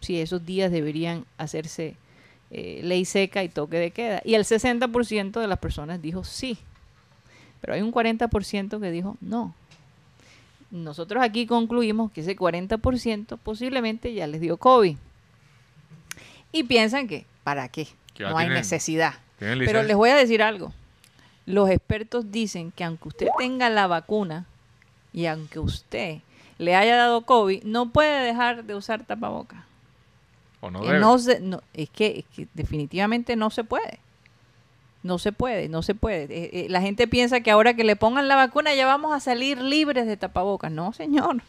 Si esos días deberían hacerse eh, ley seca y toque de queda. Y el 60% de las personas dijo sí. Pero hay un 40% que dijo no. Nosotros aquí concluimos que ese 40% posiblemente ya les dio COVID. Y piensan que, ¿para qué? No hay tienen- necesidad. Pero les voy a decir algo. Los expertos dicen que aunque usted tenga la vacuna y aunque usted le haya dado COVID, no puede dejar de usar tapabocas. O no Eh, debe. no se- no, es, que, es que definitivamente no se puede. No se puede, no se puede. Eh, eh, la gente piensa que ahora que le pongan la vacuna ya vamos a salir libres de tapabocas. No, señor.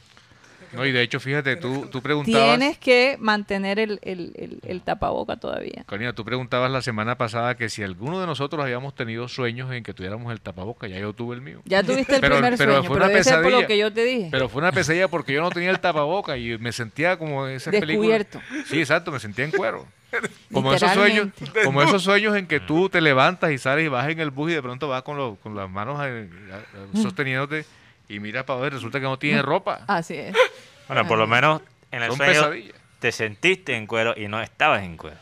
No, y de hecho, fíjate, tú, tú preguntabas. Tienes que mantener el, el, el, el tapaboca todavía. Karina, tú preguntabas la semana pasada que si alguno de nosotros habíamos tenido sueños en que tuviéramos el tapaboca, ya yo tuve el mío. Ya tuviste el Pero- primer pero sueño, fue pero una debe ser por lo pesadilla. que yo te dije. Pero fue una pesadilla porque yo no tenía el tapaboca y me sentía como esa película. Descubierto. Sí, exacto, me sentía en cuero. [LAUGHS] Como esos sueños, como esos [LAUGHS] sueños en que tú te levantas y sales y vas en el bus y de pronto vas con, los- con las manos eh, eh, sosteniéndote y miras para ver, resulta que no tienes ropa. Así es. Bueno, por lo menos en el Son sueño pesadillas. te sentiste en cuero y no estabas en cuero.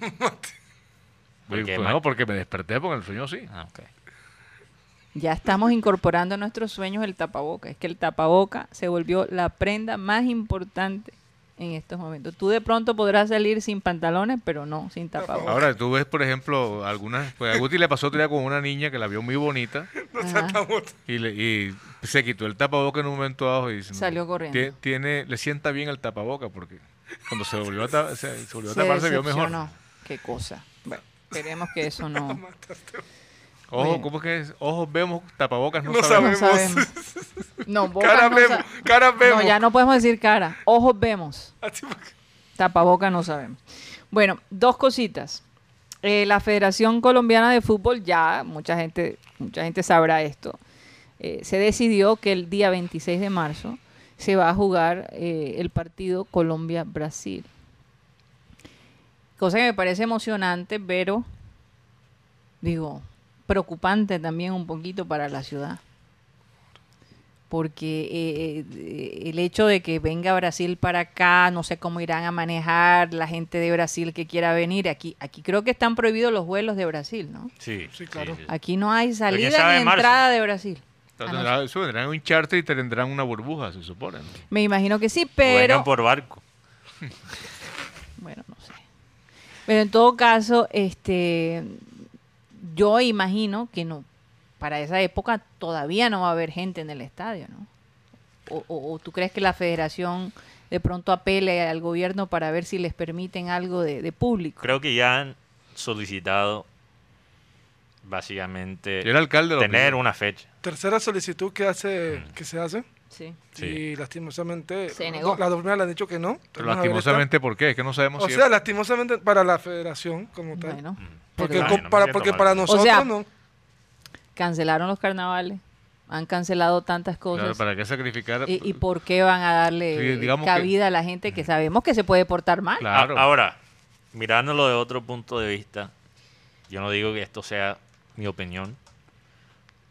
[LAUGHS] Porque pues no, porque me desperté porque el sueño sí. Ah, ok. Ya estamos incorporando a nuestros sueños el tapaboca. Es que el tapaboca se volvió la prenda más importante en estos momentos. Tú de pronto podrás salir sin pantalones, pero no sin tapaboca. Ahora, tú ves, por ejemplo, algunas... Pues a Guti le pasó otro día con una niña que la vio muy [LAUGHS] bonita y, le- y se quitó el tapaboca en un momento dado y dice, Salió corriendo. tie- Tiene, le sienta bien el tapaboca porque cuando se volvió a, ta- se, se volvió a Se tapar se vio mejor. Qué cosa. Bueno, esperemos que eso no, [LAUGHS] Ojo. ¿cómo es que es? Ojos vemos, tapabocas no, No no sabemos. [LAUGHS] No, bocas Cara no vemos, sa- cara vemos. No, ya no podemos decir cara. Ojos vemos. Así porque- Tapaboca no sabemos. Bueno, dos cositas. Eh, la Federación Colombiana de Fútbol, ya mucha gente, mucha gente sabrá esto, eh, se decidió que el día 26 de marzo se va a jugar eh, el partido Colombia-Brasil. Cosa que me parece emocionante, pero digo, preocupante también un poquito para la ciudad. Porque eh, eh, el hecho de que venga Brasil para acá, no sé cómo irán a manejar la gente de Brasil que quiera venir. Aquí, aquí creo que están prohibidos los vuelos de Brasil, ¿no? Sí, Sí, claro. Aquí no hay salida ni entrada de Brasil. Entonces, Ah, eso, tendrán un charter y tendrán una burbuja, se supone. ¿no? Me imagino que sí, O pero por barco. [LAUGHS] bueno, no sé. Pero en todo caso, este, yo imagino que no, para esa época todavía no va a haber gente en el estadio, ¿no? O, o- o tú crees que la Federación de pronto apele al gobierno para ver si les permiten algo de, de público? Creo que ya han solicitado básicamente El alcalde tener una fecha. Tercera solicitud que hace, que se hace. Sí. Sí. Y lastimosamente, Se negó. las dos le han dicho que no. Pero lastimosamente, ¿por qué? Es que no sabemos. O si sea, es- lastimosamente para la federación como tal. Bueno, porque no para, porque para O nosotros sea, no. cancelaron los carnavales, han cancelado tantas cosas. Claro, ¿Para qué sacrificar? ¿Y, y por qué van a darle Sí, digamos que- cabida a la gente que sabemos que se puede portar mal? Claro. Ahora, mirándolo de otro punto de vista, yo no digo que esto sea mi opinión,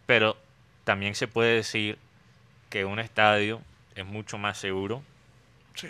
pero también se puede decir que un estadio es mucho más seguro Sí.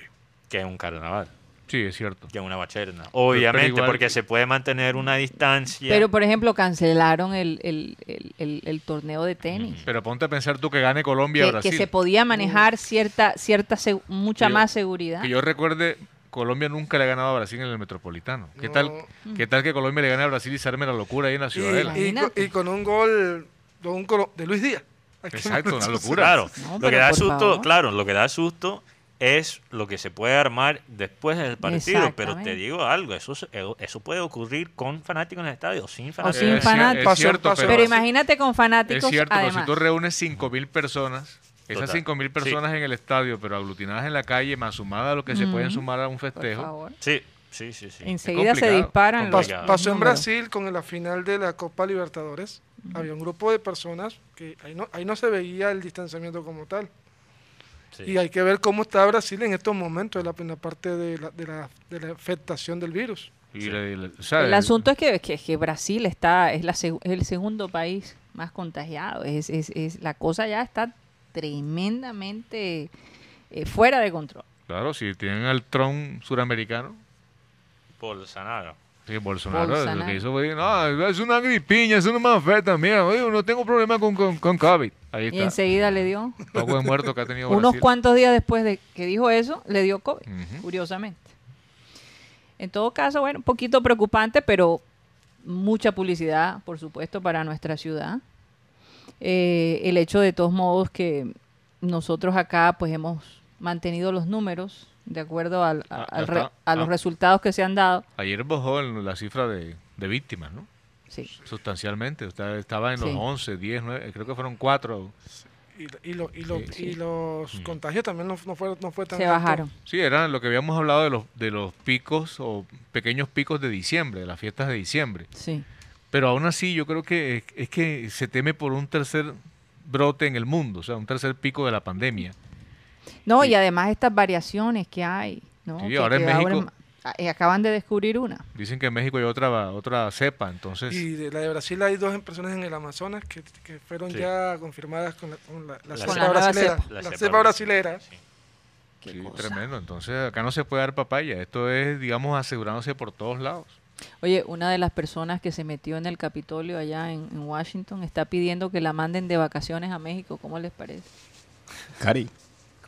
que un carnaval, Sí, es cierto. que una bacherna. Obviamente, igual porque que- se puede mantener una distancia. Pero, por ejemplo, cancelaron el, el- el- el- el torneo de tenis. Pero ponte a pensar tú que gane Colombia Que, Brasil. que se podía manejar cierta, cierta mucha Que yo- más seguridad. Que yo recuerde, Colombia nunca le ha ganado a Brasil en el Metropolitano. ¿Qué No. tal ¿Qué tal que Colombia le gane a Brasil y se arme la locura ahí en la Y, ciudadela? y con un gol de, un colo- de Luis Díaz. Exacto, una [LAUGHS] locura. Claro, No, lo pero que da susto, favor. claro, lo que da susto es lo que se puede armar después del partido. Pero te digo algo, eso, se- eh, eso puede ocurrir con fanáticos en el estadio, sin O fanáticos. sin Es cier- fanáticos. Es cierto, pero, Pero imagínate con es fanáticos, cierto, pero además. si tú reúnes 5 mil personas Esas Total. 5.000 Sí. personas en el estadio, pero aglutinadas en la calle, más sumadas a lo que se pueden sumar a un Por festejo. favor. Sí, sí, sí, sí. Enseguida se disparan Pasó en. Brasil con la final de la Copa Libertadores. Había un grupo de personas que ahí no, ahí no se veía el distanciamiento como tal. Sí. Y hay que ver cómo está Brasil en estos momentos, en la, en la parte de la, de, la, de la afectación del virus. Y Sí. le- o sea, El asunto es que, que, que Brasil está es, la, es el segundo país más contagiado. Es, es, es- la cosa ya está tremendamente eh, fuera de control. Claro, si tienen al Trump suramericano, Bolsonaro. Sí, Bolsonaro, lo Bolsonaro. que hizo fue, no, es una gripiña, es una más feta, mira, oye, no tengo problema con, con, con COVID. Ahí Y enseguida le dio, Poco de muerto que ha tenido unos cuantos días después de que dijo eso, le dio COVID, curiosamente. En todo caso, bueno, un poquito preocupante, pero mucha publicidad, por supuesto, para nuestra ciudad. Eh, el hecho de todos modos que nosotros acá pues hemos mantenido los números de acuerdo al- a, Ah, al re- a los Ah. resultados que se han dado. Ayer bajó la cifra de, de víctimas, ¿no? Sí. Sustancialmente. Estaba en los Sí. 11, 10, 9, creo que fueron 4. Y, y, lo- y, lo- Sí, y los Mm. contagios también no, no fue, no fue tan Se alto. bajaron. Sí, eran lo que habíamos hablado de los, de los picos o pequeños picos de diciembre, de las fiestas de diciembre. Sí. Pero aún así yo creo que es, es que se teme por un tercer brote en el mundo, o sea, un tercer pico de la pandemia. No, Sí. y además estas variaciones que hay, ¿no? Sí, Que- ahora en México- eh, acaban de descubrir una. Dicen que en México hay otra, otra cepa, entonces... Y de la de Brasil hay dos personas en el Amazonas que, que fueron Sí. ya confirmadas con la, con la, la La cepa cepa. brasilera. cepa. La, La cepa cepa brasilera. Sí. Qué Sí, cosa. tremendo. Entonces acá no se puede dar papaya. Esto es, digamos, asegurándose por todos lados. Oye, una de las personas que se metió en el Capitolio allá en, en Washington está pidiendo que la manden de vacaciones a México. ¿Cómo les parece? Cari,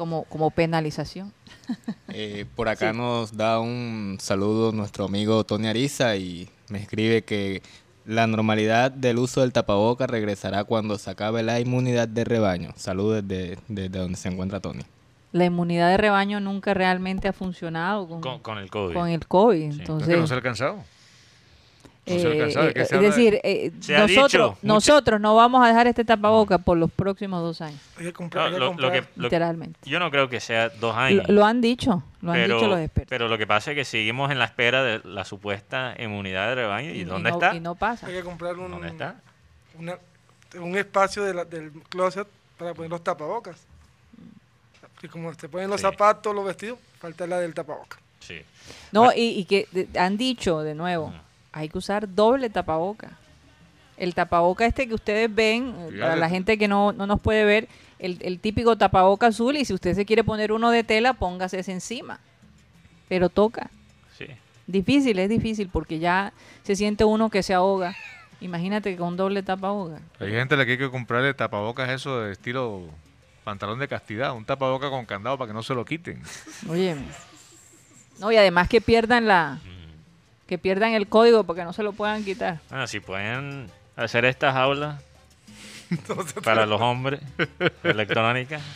Como, como penalización. [LAUGHS] eh, por acá nos da un saludo nuestro amigo Tony Ariza y me escribe que la normalidad del uso del tapaboca regresará cuando se acabe la inmunidad de rebaño. Saludos desde, desde donde se encuentra Tony. La inmunidad de rebaño nunca realmente ha funcionado con, Con, con el COVID. con el COVID. Sí. Es Entonces, que no se ha alcanzado. Eh, eh, es decir, eh, nosotros, nosotros no vamos a dejar este tapaboca por los próximos dos años, Hay que comprar. hay No, que lo, lo que, lo- literalmente. yo no creo que sea dos años. lo han dicho, lo han pero, dicho los expertos. pero lo que pasa es que seguimos en la espera de la supuesta inmunidad de rebaño. ¿Y, dónde no, está? Y no pasa. Hay que comprar un, ¿Dónde está? una- un espacio de la- del closet para poner los tapabocas. Y como te ponen los Sí. zapatos, los vestidos, falta la del tapabocas. Sí. No, y, y que de- han dicho de nuevo. Hay que usar doble tapaboca. El tapaboca este que ustedes ven, eh, para la gente que no, no nos puede ver, el, el típico tapaboca azul, y si usted se quiere poner uno de tela, póngase ese encima. Pero toca. Sí. Difícil, es difícil, porque ya se siente uno que se ahoga. Imagínate con doble tapaboca. Hay gente a la que hay que comprarle tapabocas eso de estilo pantalón de castidad, un tapaboca con candado para que no se lo quiten. Oye. No, y además que pierdan la Mm. Que pierdan el código porque no se lo puedan quitar. Bueno, si pueden hacer estas aulas [LAUGHS] para los hombres electrónicas. [LAUGHS]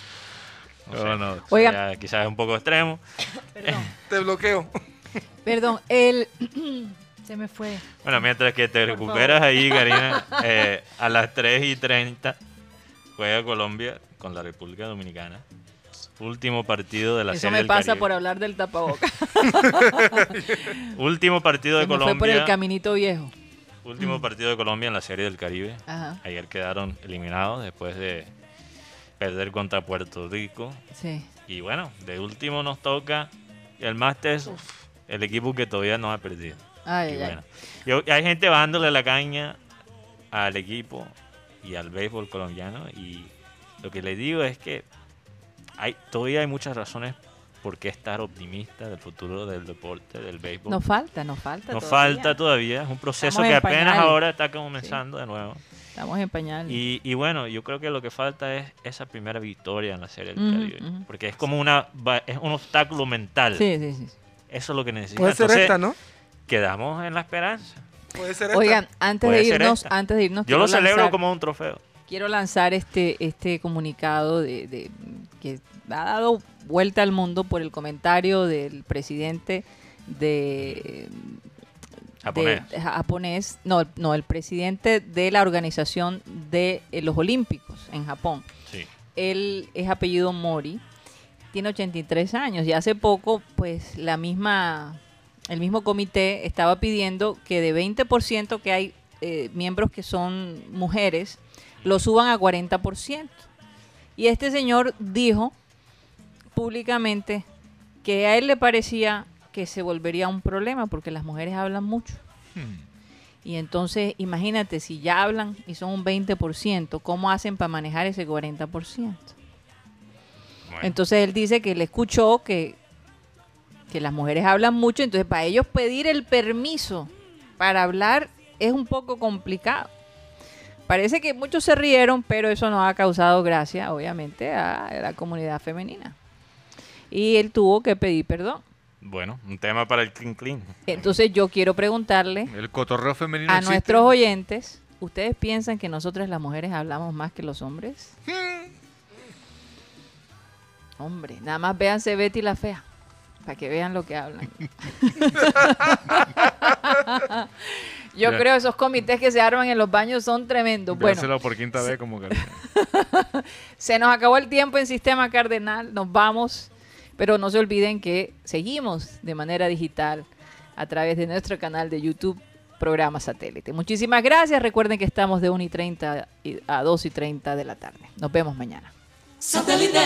No sé, No, no. Oigan. quizás un poco extremo. Perdón. [LAUGHS] Te bloqueo. Perdón, el [CLEARS THROAT] se me fue. Bueno, mientras que te Por recuperas ahí, Karina, eh, a las 3 y 30 juega Colombia con la República Dominicana. Último partido de la Eso Serie me del pasa Caribe. por hablar del tapaboca. [LAUGHS] Último partido de me fue por el Colombia. caminito viejo. Último partido de Colombia en la Serie del Caribe. Ajá. Ayer quedaron eliminados después de perder contra Puerto Rico. Sí. Y bueno, de último nos toca el Masters, el equipo que todavía no ha perdido. Ay, Y ay, ay. bueno, hay gente bajándole la caña al equipo y al béisbol colombiano. Y lo que le digo es que hay, todavía hay muchas razones por qué estar optimista del futuro del deporte, del béisbol. Nos falta, nos falta. Nos todavía. falta todavía, es un proceso Estamos que en apenas pañales. ahora está comenzando de nuevo. Estamos en pañal. Y, y bueno, yo creo que lo que falta es esa primera victoria en la Serie del Caribe. ujú. Porque es como una es un obstáculo mental. Sí, sí, sí. Eso es lo que necesita. Puede ser Entonces, esta, ¿no? quedamos en la esperanza. Puede ser esta. Oigan, antes de Puede irnos, esta. antes de irnos, Yo quiero lo celebro lanzar- como un trofeo. quiero lanzar este, este comunicado de, de- que ha dado vuelta al mundo por el comentario del presidente de Japonés. de- japonés, no, no, el presidente de la organización de eh, los Olímpicos en Japón, Sí. él es apellido Mori, tiene 83 años y hace poco, pues la misma, el mismo comité estaba pidiendo que de 20% que hay eh, miembros que son mujeres, lo suban a 40%. Y este señor dijo públicamente que a él le parecía que se volvería un problema porque las mujeres hablan mucho. Y entonces, imagínate, si ya hablan y son un 20%, ¿cómo hacen para manejar ese 40%? Bueno, Entonces él dice que le escuchó que, que las mujeres hablan mucho, entonces para ellos pedir el permiso para hablar es un poco complicado. Parece que muchos se rieron, pero eso no ha causado gracia, obviamente, a la comunidad femenina. Y él tuvo que pedir perdón. bueno, un tema para el clean clean. Entonces yo quiero preguntarle El cotorreo femenino a existe. nuestros oyentes, ¿ustedes piensan que nosotras las mujeres hablamos más que los hombres? Hombre, nada más véanse Betty la fea, para que vean lo que hablan. [LAUGHS] [LAUGHS] Yo Ya. creo esos comités que se arman en los baños son tremendos. Bueno, por quinta vez como que... [LAUGHS] se nos acabó el tiempo en Sistema Cardenal, nos vamos, pero no se olviden que seguimos de manera digital a través de nuestro canal de YouTube, programa satélite. Muchísimas gracias, recuerden que estamos de 1 y 30 y- a 2 y 30 de la tarde. Nos vemos mañana. Satellite.